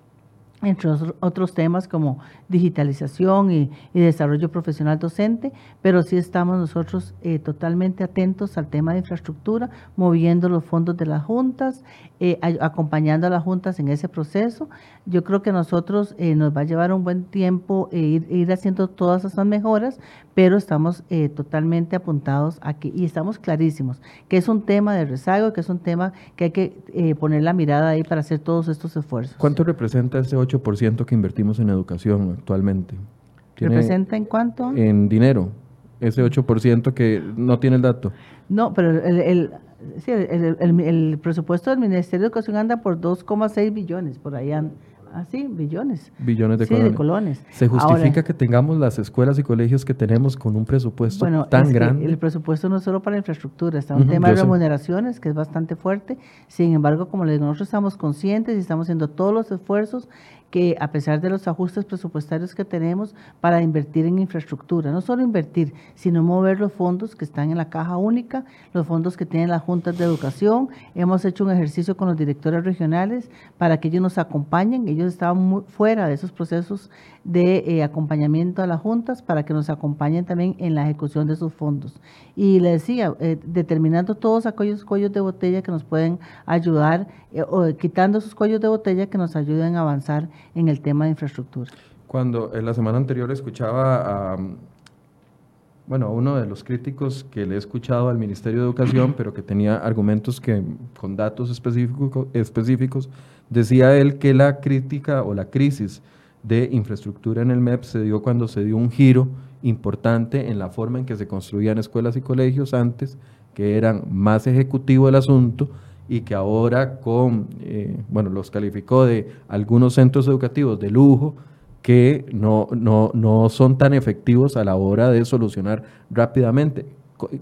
entre otros temas como digitalización y, desarrollo profesional docente, pero sí estamos nosotros eh, totalmente atentos al tema de infraestructura, moviendo los fondos de las juntas, eh, acompañando a las juntas en ese proceso. Yo creo que nosotros eh, nos va a llevar un buen tiempo ir, ir, haciendo todas esas mejoras, pero estamos eh, totalmente apuntados aquí y estamos clarísimos que es un tema de rezago, que es un tema que hay que eh, poner la mirada ahí para hacer todos estos esfuerzos. ¿Cuánto representa ese 8% que invertimos en educación actualmente? ¿Representa en cuánto? En dinero, ese 8% que no tiene el dato. No, pero el, el, el presupuesto del Ministerio de Educación anda por 2,6 billones, por ahí anda Ah, sí, billones. Billones de, colones. ¿Se justifica que tengamos las escuelas y colegios que tenemos con un presupuesto tan grande? El presupuesto no es solo para infraestructura, está un tema de remuneraciones que es bastante fuerte. Sin embargo, como les digo, nosotros estamos conscientes y estamos haciendo todos los esfuerzos que a pesar de los ajustes presupuestarios que tenemos para invertir en infraestructura, no solo invertir, sino mover los fondos que están en la caja única, los fondos que tienen las juntas de educación. Hemos hecho un ejercicio con los directores regionales para que ellos nos acompañen. Ellos estaban muy fuera de esos procesos de eh, acompañamiento a las juntas para que nos acompañen también en la ejecución de sus fondos. Y le decía, eh, determinando todos aquellos cuellos de botella que nos pueden ayudar, eh, o quitando esos cuellos de botella que nos ayuden a avanzar en el tema de infraestructura. Cuando en la semana anterior escuchaba a, bueno, uno de los críticos que le he escuchado al Ministerio de Educación, pero que tenía argumentos que con datos específicos, específicos decía él que la crítica o la crisis de infraestructura en el MEP se dio cuando se dio un giro importante en la forma en que se construían escuelas y colegios antes, que eran más ejecutivo el asunto y que ahora con, eh, bueno, los calificó de algunos centros educativos de lujo que no, no, no son tan efectivos a la hora de solucionar rápidamente.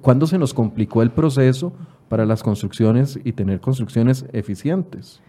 ¿Cuándo se nos complicó el proceso para las construcciones y tener construcciones eficientes?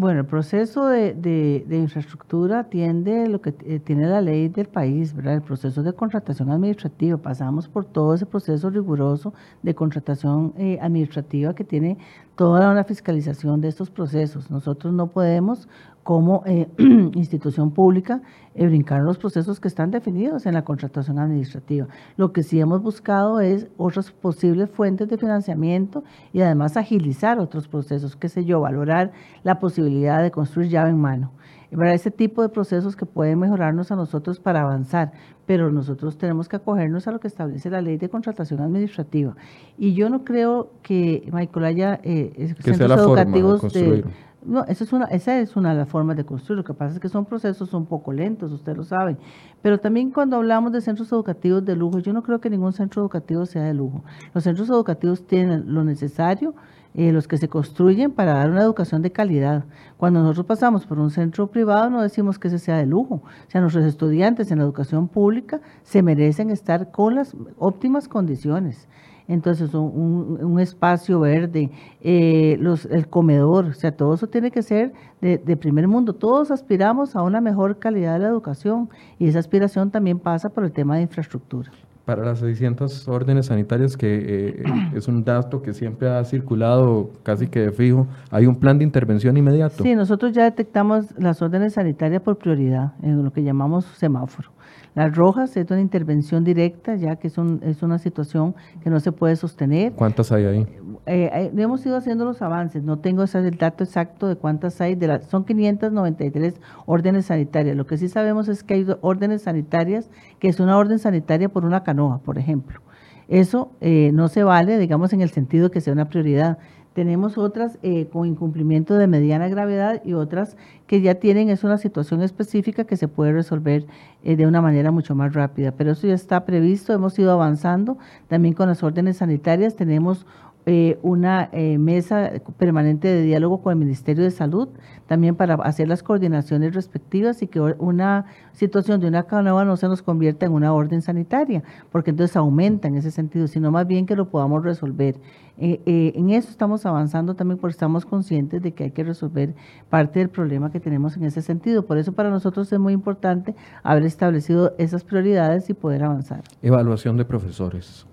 Bueno, el proceso de, infraestructura tiende lo que eh, tiene la ley del país, ¿verdad? El proceso de contratación administrativa. Pasamos por todo ese proceso riguroso de contratación eh, administrativa que tiene toda una fiscalización de estos procesos. Nosotros no podemos como eh, institución pública eh, brincar los procesos que están definidos en la contratación administrativa. Lo que sí hemos buscado es otras posibles fuentes de financiamiento y además agilizar otros procesos, qué sé yo, valorar la posibilidad de construir llave en mano. Para ese tipo de procesos que pueden mejorarnos a nosotros para avanzar, pero nosotros tenemos que acogernos a lo que establece la ley de contratación administrativa. Y yo no creo que, Michael, haya eh, centros educativos de no, esa es una, esa es una de las formas de construir. Lo que pasa es que son procesos un poco lentos, ustedes lo saben. Pero también cuando hablamos de centros educativos de lujo, yo no creo que ningún centro educativo sea de lujo. Los centros educativos tienen lo necesario, eh, los que se construyen para dar una educación de calidad. Cuando nosotros pasamos por un centro privado, no decimos que ese sea de lujo. O sea, nuestros estudiantes en la educación pública se merecen estar con las óptimas condiciones entonces un, espacio verde, eh, los, el comedor, o sea, todo eso tiene que ser de, primer mundo. Todos aspiramos a una mejor calidad de la educación y esa aspiración también pasa por el tema de infraestructura. Para las 600 órdenes sanitarias, que eh, es un dato que siempre ha circulado casi que de fijo, ¿hay un plan de intervención inmediato? Sí, nosotros ya detectamos las órdenes sanitarias por prioridad, en lo que llamamos semáforo. Las rojas es una intervención directa, ya que es, un, es una situación que no se puede sostener. ¿Cuántas hay ahí? eh, hemos ido haciendo los avances, no tengo ese el dato exacto de cuántas hay, de las, son 593 órdenes sanitarias. Lo que sí sabemos es que hay órdenes sanitarias, que es una orden sanitaria por una canoa, por ejemplo. Eso eh, no se vale, digamos, en el sentido que sea una prioridad. Tenemos otras eh, con incumplimiento de mediana gravedad y otras que ya tienen, es una situación específica que se puede resolver eh, de una manera mucho más rápida. Pero eso ya está previsto, hemos ido avanzando. También con las órdenes sanitarias tenemos eh, una eh, mesa permanente de diálogo con el Ministerio de Salud, también para hacer las coordinaciones respectivas y que una situación de una canoa no se nos convierta en una orden sanitaria, porque entonces aumenta en ese sentido, sino más bien que lo podamos resolver. Eh, en eso estamos avanzando también porque estamos conscientes de que hay que resolver parte del problema que tenemos en ese sentido. Por eso para nosotros es muy importante haber establecido esas prioridades y poder avanzar. Evaluación de profesores.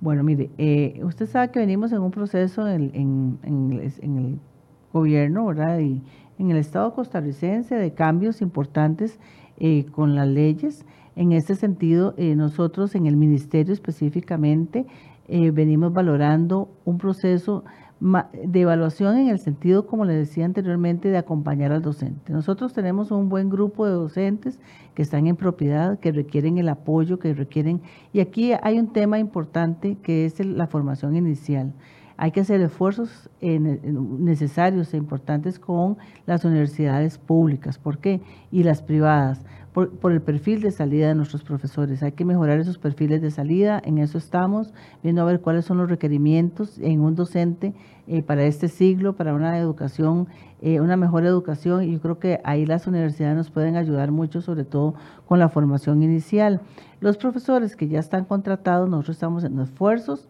Bueno, mire, eh, usted sabe que venimos en un proceso en, el gobierno, ¿verdad? Y en el Estado costarricense de cambios importantes eh, con las leyes. En este sentido, eh, nosotros en el ministerio específicamente venimos valorando un proceso de evaluación en el sentido, como le decía anteriormente, de acompañar al docente. Nosotros tenemos un buen grupo de docentes que están en propiedad, que requieren el apoyo, que requieren... Y aquí hay un tema importante que es la formación inicial. Hay que hacer esfuerzos necesarios e importantes con las universidades públicas. ¿Por qué? Y las privadas por, el perfil de salida de nuestros profesores. Hay que mejorar esos perfiles de salida, en eso estamos, viendo a ver cuáles son los requerimientos en un docente eh, para este siglo, para una educación, eh, una mejor educación. Y yo creo que ahí las universidades nos pueden ayudar mucho, sobre todo con la formación inicial. Los profesores que ya están contratados, nosotros estamos en esfuerzos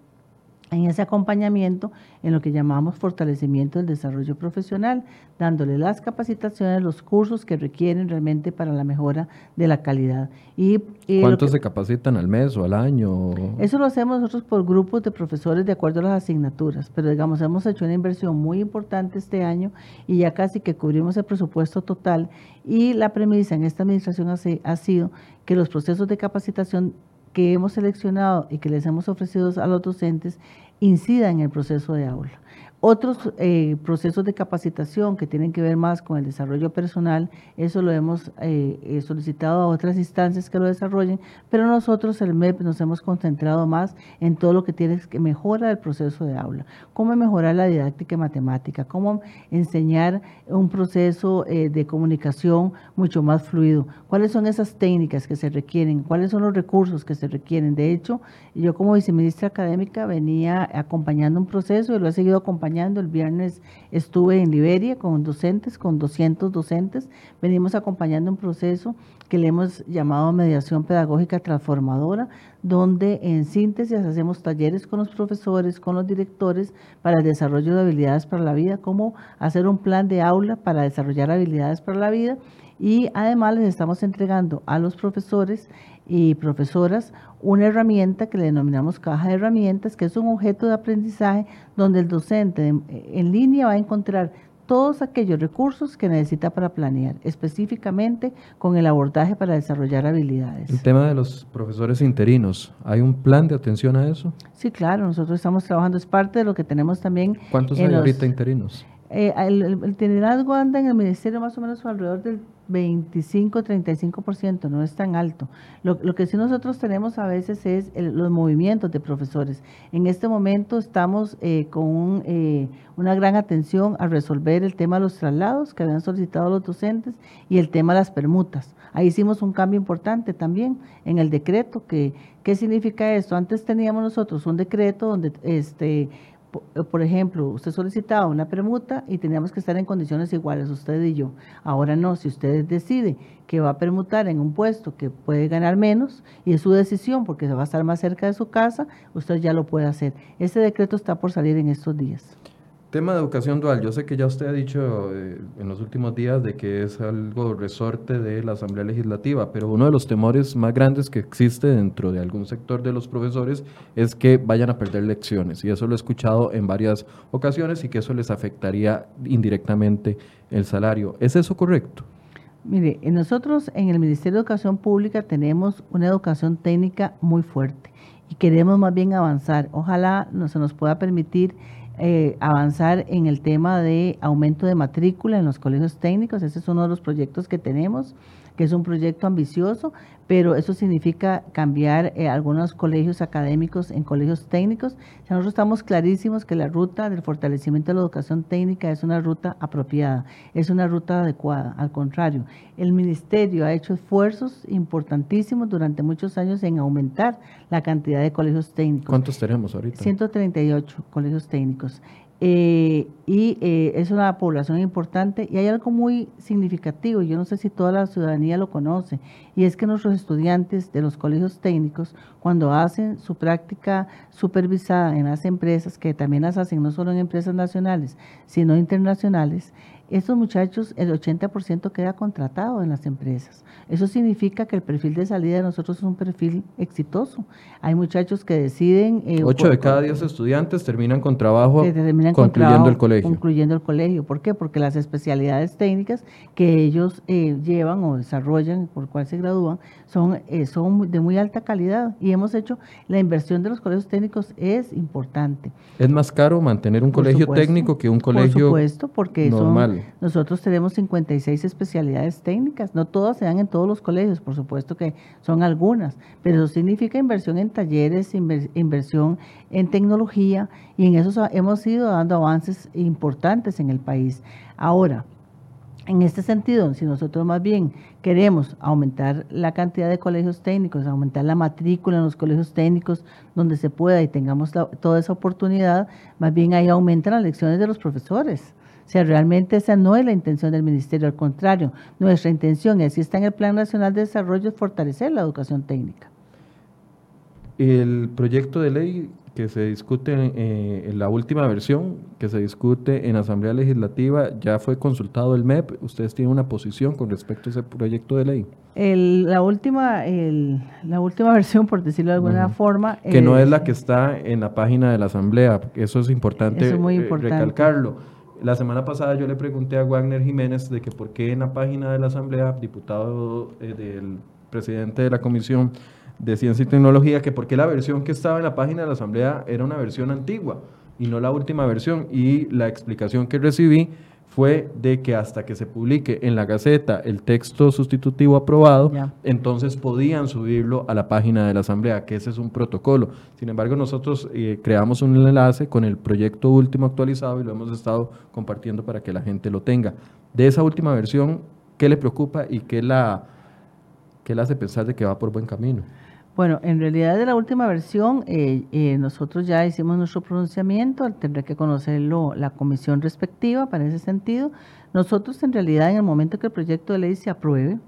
en ese acompañamiento en lo que llamamos fortalecimiento del desarrollo profesional, dándole las capacitaciones, los cursos que requieren realmente para la mejora de la calidad. Y, ¿Cuántos se capacitan al mes o al año? Eso lo hacemos nosotros por grupos de profesores de acuerdo a las asignaturas, pero digamos, hemos hecho una inversión muy importante este año y ya casi que cubrimos el presupuesto total y la premisa en esta administración ha sido que los procesos de capacitación que hemos seleccionado y que les hemos ofrecido a los docentes incida en el proceso de aula. Otros eh, procesos de capacitación que tienen que ver más con el desarrollo personal, eso lo hemos eh, eh, solicitado a otras instancias que lo desarrollen, pero nosotros, el MEP, nos hemos concentrado más en todo lo que tiene que mejorar el proceso de aula, cómo mejorar la didáctica matemática, cómo enseñar un proceso de comunicación mucho más fluido, cuáles son esas técnicas que se requieren, cuáles son los recursos que se requieren. De hecho, yo como viceministra académica venía acompañando un proceso y lo he seguido acompañando el viernes estuve en Liberia con docentes, con 200 docentes. Venimos acompañando un proceso que le hemos llamado mediación pedagógica transformadora, donde en síntesis hacemos talleres con los profesores, con los directores para el desarrollo de habilidades para la vida, cómo hacer un plan de aula para desarrollar habilidades para la vida y además les estamos entregando a los profesores y profesoras una herramienta que le denominamos caja de herramientas, que es un objeto de aprendizaje donde el docente en línea va a encontrar todos aquellos recursos que necesita para planear, específicamente con el abordaje para desarrollar habilidades. El tema de los profesores interinos, ¿hay un plan de atención a eso? Sí, claro, nosotros estamos trabajando, es parte de lo que tenemos también. ¿Cuántos hay ahorita interinos? Eh, el, el, el anda en el ministerio más o menos alrededor del 25-35%, no es tan alto. Lo, lo, que sí nosotros tenemos a veces es los movimientos de profesores. En este momento estamos eh, con eh, una gran atención a resolver el tema de los traslados que habían solicitado los docentes y el tema de las permutas. Ahí hicimos un cambio importante también en el decreto. Que, ¿Qué significa esto? Antes teníamos nosotros un decreto donde este por ejemplo, usted solicitaba una permuta y teníamos que estar en condiciones iguales, usted y yo. Ahora no, si usted decide que va a permutar en un puesto que puede ganar menos y es su decisión porque va a estar más cerca de su casa, usted ya lo puede hacer. Ese decreto está por salir en estos días. Tema de educación dual. Yo sé que ya usted ha dicho eh, en los últimos días de que es algo resorte de la Asamblea Legislativa, pero uno de los temores más grandes que existe dentro de algún sector de los profesores es que vayan a perder lecciones. Y eso lo he escuchado en varias ocasiones y que eso les afectaría indirectamente el salario. ¿Es eso correcto? Mire, nosotros en el Ministerio de Educación Pública tenemos una educación técnica muy fuerte y queremos más bien avanzar. Ojalá no se nos pueda permitir eh, avanzar en el tema de aumento de matrícula en los colegios técnicos. Ese es uno de los proyectos que tenemos que es un proyecto ambicioso, pero eso significa cambiar eh, algunos colegios académicos en colegios técnicos. nosotros estamos clarísimos que la ruta del fortalecimiento de la educación técnica es una ruta apropiada, es una ruta adecuada. Al contrario, el ministerio ha hecho esfuerzos importantísimos durante muchos años en aumentar la cantidad de colegios técnicos. ¿Cuántos tenemos ahorita? 138 colegios técnicos. Eh, y eh, es una población importante y hay algo muy significativo, yo no sé si toda la ciudadanía lo conoce, y es que nuestros estudiantes de los colegios técnicos, cuando hacen su práctica supervisada en las empresas, que también las hacen no solo en empresas nacionales, sino internacionales, estos muchachos, el 80% queda contratado en las empresas. Eso significa que el perfil de salida de nosotros es un perfil exitoso. Hay muchachos que deciden... Eh, Ocho de cada diez estudiantes terminan con trabajo concluyendo el colegio. Concluyendo el colegio. ¿Por qué? Porque las especialidades técnicas que ellos eh, llevan o desarrollan, por cual se gradúan, son, eh, son de muy alta calidad. Y hemos hecho, la inversión de los colegios técnicos es importante. ¿Es más caro mantener un colegio técnico que un colegio Por supuesto, porque normal? Nosotros tenemos 56 especialidades técnicas, no todas se dan en todos los colegios, por supuesto que son algunas, pero eso significa inversión en talleres, inversión en tecnología y en eso hemos ido dando avances importantes en el país. Ahora, en este sentido, si nosotros más bien queremos aumentar la cantidad de colegios técnicos, aumentar la matrícula en los colegios técnicos donde se pueda y tengamos toda esa oportunidad, más bien ahí aumentan las lecciones de los profesores. O sea, realmente esa no es la intención del ministerio, al contrario, nuestra intención, y así está en el Plan Nacional de Desarrollo, es fortalecer la educación técnica. El proyecto de ley que se discute eh, en la última versión, que se discute en Asamblea Legislativa, ya fue consultado el MEP. ¿Ustedes tienen una posición con respecto a ese proyecto de ley? la, última, la última versión, por decirlo de alguna forma... Que no es la que está en la página de la Asamblea, eso es importante, eso es muy importante. recalcarlo la semana pasada yo le pregunté a Wagner Jiménez de que por qué en la página de la Asamblea, diputado eh, del presidente de la Comisión de Ciencia y Tecnología, que por qué la versión que estaba en la página de la Asamblea era una versión antigua y no la última versión. Y la explicación que recibí fue de que hasta que se publique en la Gaceta el texto sustitutivo aprobado, entonces podían subirlo a la página de la Asamblea, que ese es un protocolo. Sin embargo, nosotros eh, creamos un enlace con el proyecto último actualizado y lo hemos estado compartiendo para que la gente lo tenga. De esa última versión, ¿qué le preocupa y qué la, qué la hace pensar de que va por buen camino? Bueno, en realidad de la última versión, eh, eh, nosotros ya hicimos nuestro pronunciamiento, tendrá que conocerlo la comisión respectiva para ese sentido. Nosotros en realidad en el momento que el proyecto de ley se apruebe,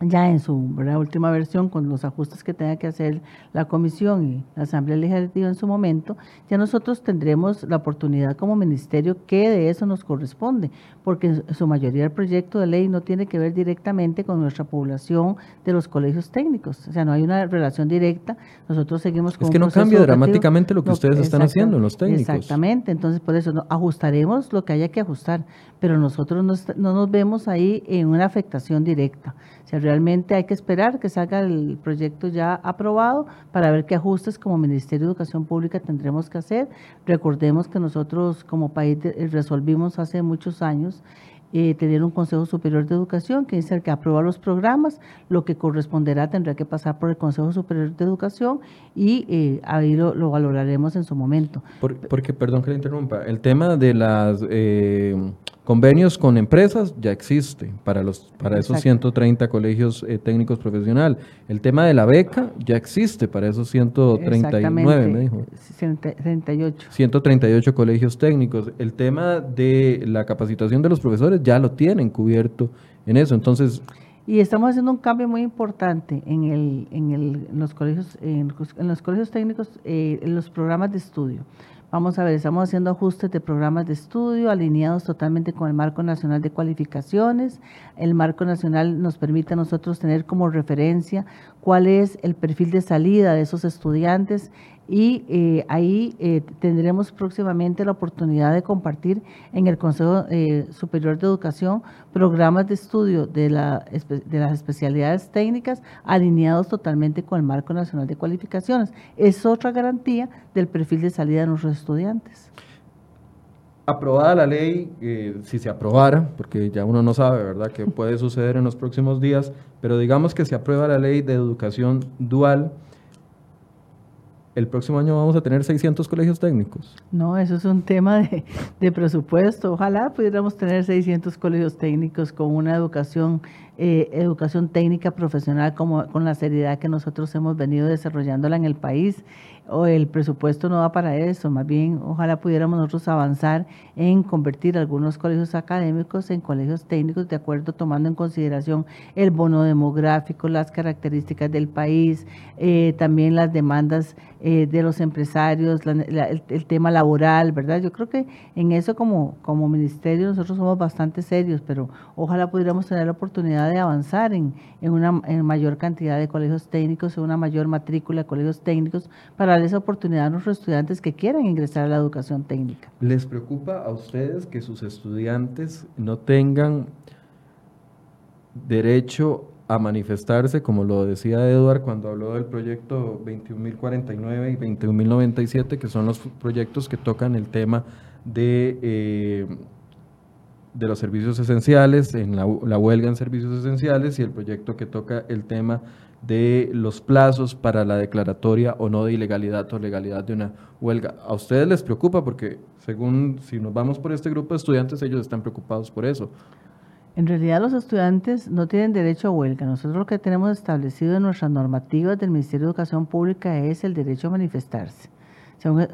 ya en su última versión, con los ajustes que tenga que hacer la comisión y la Asamblea Legislativa en su momento, ya nosotros tendremos la oportunidad como ministerio que de eso nos corresponde, porque en su mayoría el proyecto de ley no tiene que ver directamente con nuestra población de los colegios técnicos, o sea, no hay una relación directa, nosotros seguimos con... Es que no cambia dramáticamente lo que ustedes están haciendo en los técnicos. Exactamente, entonces por eso ajustaremos lo que haya que ajustar, pero nosotros no, no nos vemos ahí en una afectación directa. O sea, realmente hay que esperar que salga el proyecto ya aprobado para ver qué ajustes como Ministerio de Educación Pública tendremos que hacer. Recordemos que nosotros como país resolvimos hace muchos años eh, tener un Consejo Superior de Educación, que el que aprueba los programas, lo que corresponderá tendrá que pasar por el Consejo Superior de Educación y eh, ahí lo, valoraremos en su momento. porque, perdón que le interrumpa, el tema de las... Eh, Convenios con empresas ya existe para, los, para esos 130 colegios eh, técnicos profesional. El tema de la beca ya existe para esos 139, me dijo. 138. 138 colegios técnicos. El tema de la capacitación de los profesores ya lo tienen cubierto en eso. Entonces... Y estamos haciendo un cambio muy importante en, el, en, el, los, colegios, en, los colegios técnicos, eh, en los programas de estudio. Vamos a ver, estamos haciendo ajustes de programas de estudio alineados totalmente con el Marco Nacional de Cualificaciones. El Marco Nacional nos permite a nosotros tener como referencia cuál es el perfil de salida de esos estudiantes y eh, ahí eh, tendremos próximamente la oportunidad de compartir en el Consejo eh, Superior de Educación programas de estudio de, la, de las especialidades técnicas alineados totalmente con el Marco Nacional de Cualificaciones. Es otra garantía del perfil de salida de nuestros estudiantes. Aprobada la ley, si se aprobara, porque ya uno no sabe, ¿verdad?, qué puede suceder en los próximos días, pero digamos que se aprueba la ley de educación dual, el próximo año vamos a tener 600 colegios técnicos. No, eso es un tema de, presupuesto. Ojalá pudiéramos tener 600 colegios técnicos con una educación, eh, educación técnica profesional como, con la seriedad que nosotros hemos venido desarrollándola en el país o el presupuesto no va para eso, más bien ojalá pudiéramos nosotros avanzar en convertir algunos colegios académicos en colegios técnicos de acuerdo tomando en consideración el bono demográfico, las características del país, eh, también las demandas eh, de los empresarios, el, tema laboral, ¿verdad? Yo creo que en eso como, como ministerio nosotros somos bastante serios, pero ojalá pudiéramos tener la oportunidad de avanzar en, en una en mayor cantidad de colegios técnicos, en una mayor matrícula de colegios técnicos para darle esa oportunidad a nuestros estudiantes que quieran ingresar a la educación técnica. ¿Les preocupa a ustedes que sus estudiantes no tengan derecho a manifestarse, como lo decía Eduard cuando habló del proyecto 21.049 y 21.097, que son los proyectos que tocan el tema de, eh, de los servicios esenciales, en la, la, huelga en servicios esenciales, y el proyecto que toca el tema de los plazos para la declaratoria o no de ilegalidad o legalidad de una huelga. ¿A ustedes les preocupa? Porque según si nos vamos por este grupo de estudiantes, ellos están preocupados por eso. En realidad los estudiantes no tienen derecho a huelga. Nosotros lo que tenemos establecido en nuestras normativas del Ministerio de Educación Pública es el derecho a manifestarse.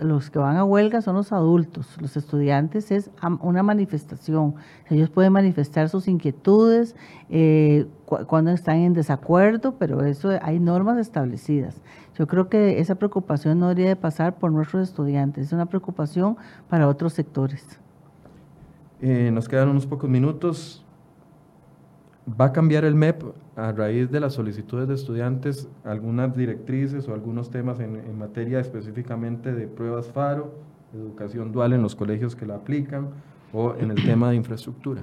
los que van a huelga son los adultos, los estudiantes es una manifestación. Ellos pueden manifestar sus inquietudes eh, cuando están en desacuerdo, pero eso hay normas establecidas. Yo creo que esa preocupación no debería de pasar por nuestros estudiantes, es una preocupación para otros sectores. Eh, nos quedan unos pocos minutos. ¿Va a cambiar el MEP a raíz de las solicitudes de estudiantes algunas directrices o algunos temas en, materia específicamente de pruebas FARO, educación dual en los colegios que la aplican o en el tema de infraestructura?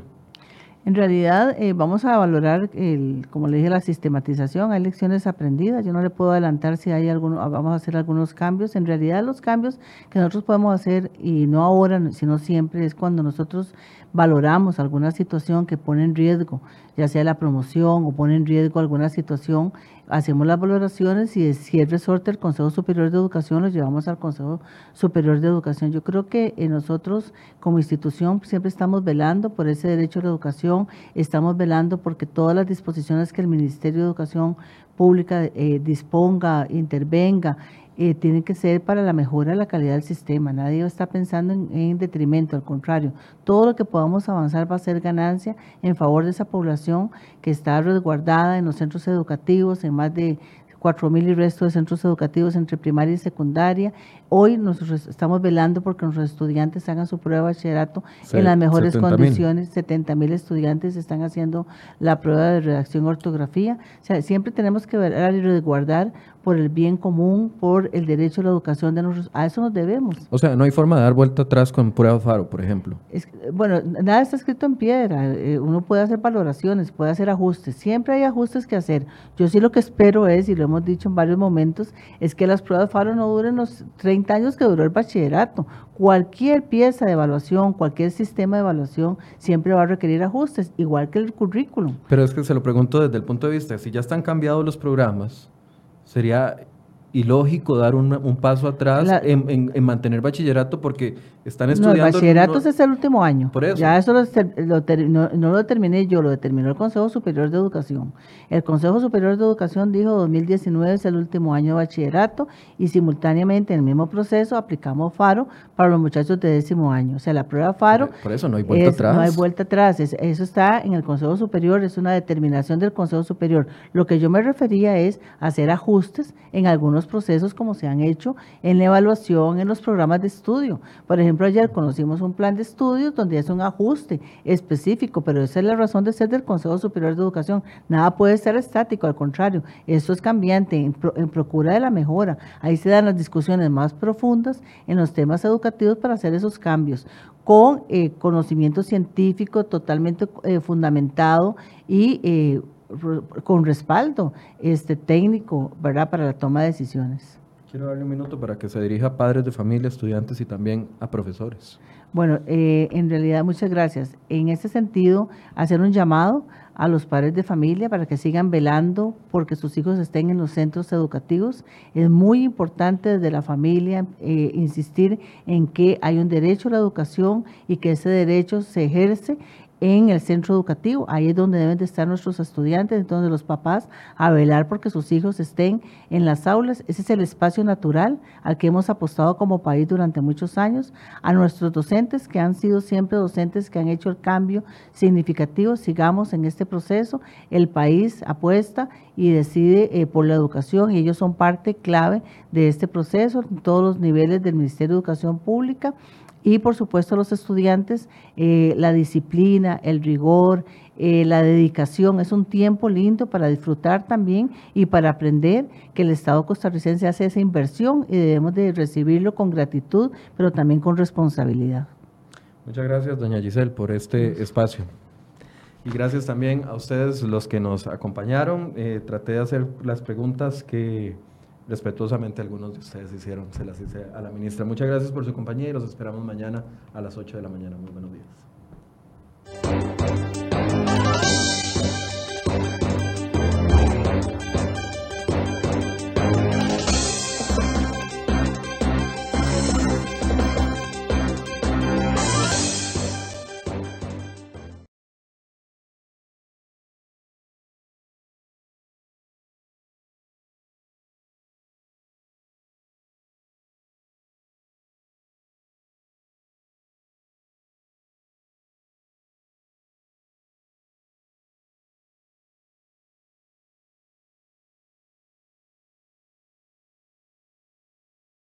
En realidad eh, vamos a valorar, el, como le dije, la sistematización, hay lecciones aprendidas, yo no le puedo adelantar si hay alguno, vamos a hacer algunos cambios. En realidad los cambios que nosotros podemos hacer, y no ahora, sino siempre, es cuando nosotros valoramos alguna situación que pone en riesgo, ya sea la promoción o pone en riesgo alguna situación, hacemos las valoraciones y si es resorte el Consejo Superior de Educación, lo llevamos al Consejo Superior de Educación. Yo creo que nosotros como institución siempre estamos velando por ese derecho a la educación, estamos velando porque todas las disposiciones que el Ministerio de Educación Pública eh, disponga, intervenga, eh, tiene que ser para la mejora de la calidad del sistema. Nadie está pensando en, detrimento, al contrario, todo lo que podamos avanzar va a ser ganancia en favor de esa población que está resguardada en los centros educativos, en más de 4.000 y resto de centros educativos entre primaria y secundaria. Hoy nosotros estamos velando porque nuestros estudiantes hagan su prueba de bachillerato en las mejores condiciones. 70.000 estudiantes están haciendo la prueba de redacción ortografía. O sea, siempre tenemos que velar y resguardar por el bien común, por el derecho a la educación de nosotros. A eso nos debemos. O sea, no hay forma de dar vuelta atrás con prueba FARO, por ejemplo. bueno, nada está escrito en piedra. Eh, uno puede hacer valoraciones, puede hacer ajustes. Siempre hay ajustes que hacer. Yo sí lo que espero es, y lo hemos dicho en varios momentos, es que las pruebas FARO no duren los 30 años que duró el bachillerato. Cualquier pieza de evaluación, cualquier sistema de evaluación siempre va a requerir ajustes, igual que el currículum. Pero es que se lo pregunto desde el punto de vista, si ya están cambiados los programas, sería ilógico dar un, un paso atrás en, en, mantener bachillerato porque están estudiando... No, el bachillerato es el último año. Por eso. Ya eso lo, no, lo determiné yo, lo determinó el Consejo Superior de Educación. El Consejo Superior de Educación dijo 2019 es el último año de bachillerato y simultáneamente en el mismo proceso aplicamos FARO para los muchachos de décimo año. O sea, la prueba FARO... Por eso no hay vuelta atrás. No hay vuelta atrás. eso está en el Consejo Superior, es una determinación del Consejo Superior. Lo que yo me refería es hacer ajustes en algunos procesos como se han hecho en la evaluación, en los programas de estudio. Por ejemplo, ayer conocimos un plan de estudios donde es un ajuste específico, pero esa es la razón de ser del Consejo Superior de Educación. Nada puede ser estático, al contrario, esto es cambiante, en, procura de la mejora. Ahí se dan las discusiones más profundas en los temas educativos para hacer esos cambios con eh, conocimiento científico totalmente eh, fundamentado y eh, con respaldo este, técnico, para la toma de decisiones. Quiero darle un minuto para que se dirija a padres de familia, estudiantes y también a profesores. Bueno, eh, en realidad muchas gracias. En este sentido, hacer un llamado a los padres de familia para que sigan velando porque sus hijos estén en los centros educativos. Es muy importante desde la familia eh, insistir en que hay un derecho a la educación y que ese derecho se ejerce en el centro educativo. Ahí es donde deben de estar nuestros estudiantes, entonces los papás a velar porque sus hijos estén en las aulas. Ese es el espacio natural al que hemos apostado como país durante muchos años. A nuestros docentes, que han sido siempre docentes que han hecho el cambio significativo, sigamos en este proceso. El país apuesta y decide eh, por la educación y ellos son parte clave de este proceso en todos los niveles del Ministerio de Educación Pública y por supuesto los estudiantes, eh, la disciplina, el rigor, eh, la dedicación, es un tiempo lindo para disfrutar también y para aprender que el Estado costarricense hace esa inversión y debemos de recibirlo con gratitud, pero también con responsabilidad. Muchas gracias, doña Giselle, por este espacio. Y gracias también a ustedes los que nos acompañaron. Eh, traté de hacer las preguntas que respetuosamente algunos de ustedes hicieron, se las hice a la ministra. Muchas gracias por su compañía y los esperamos mañana a las 8 de la mañana. Muy buenos días.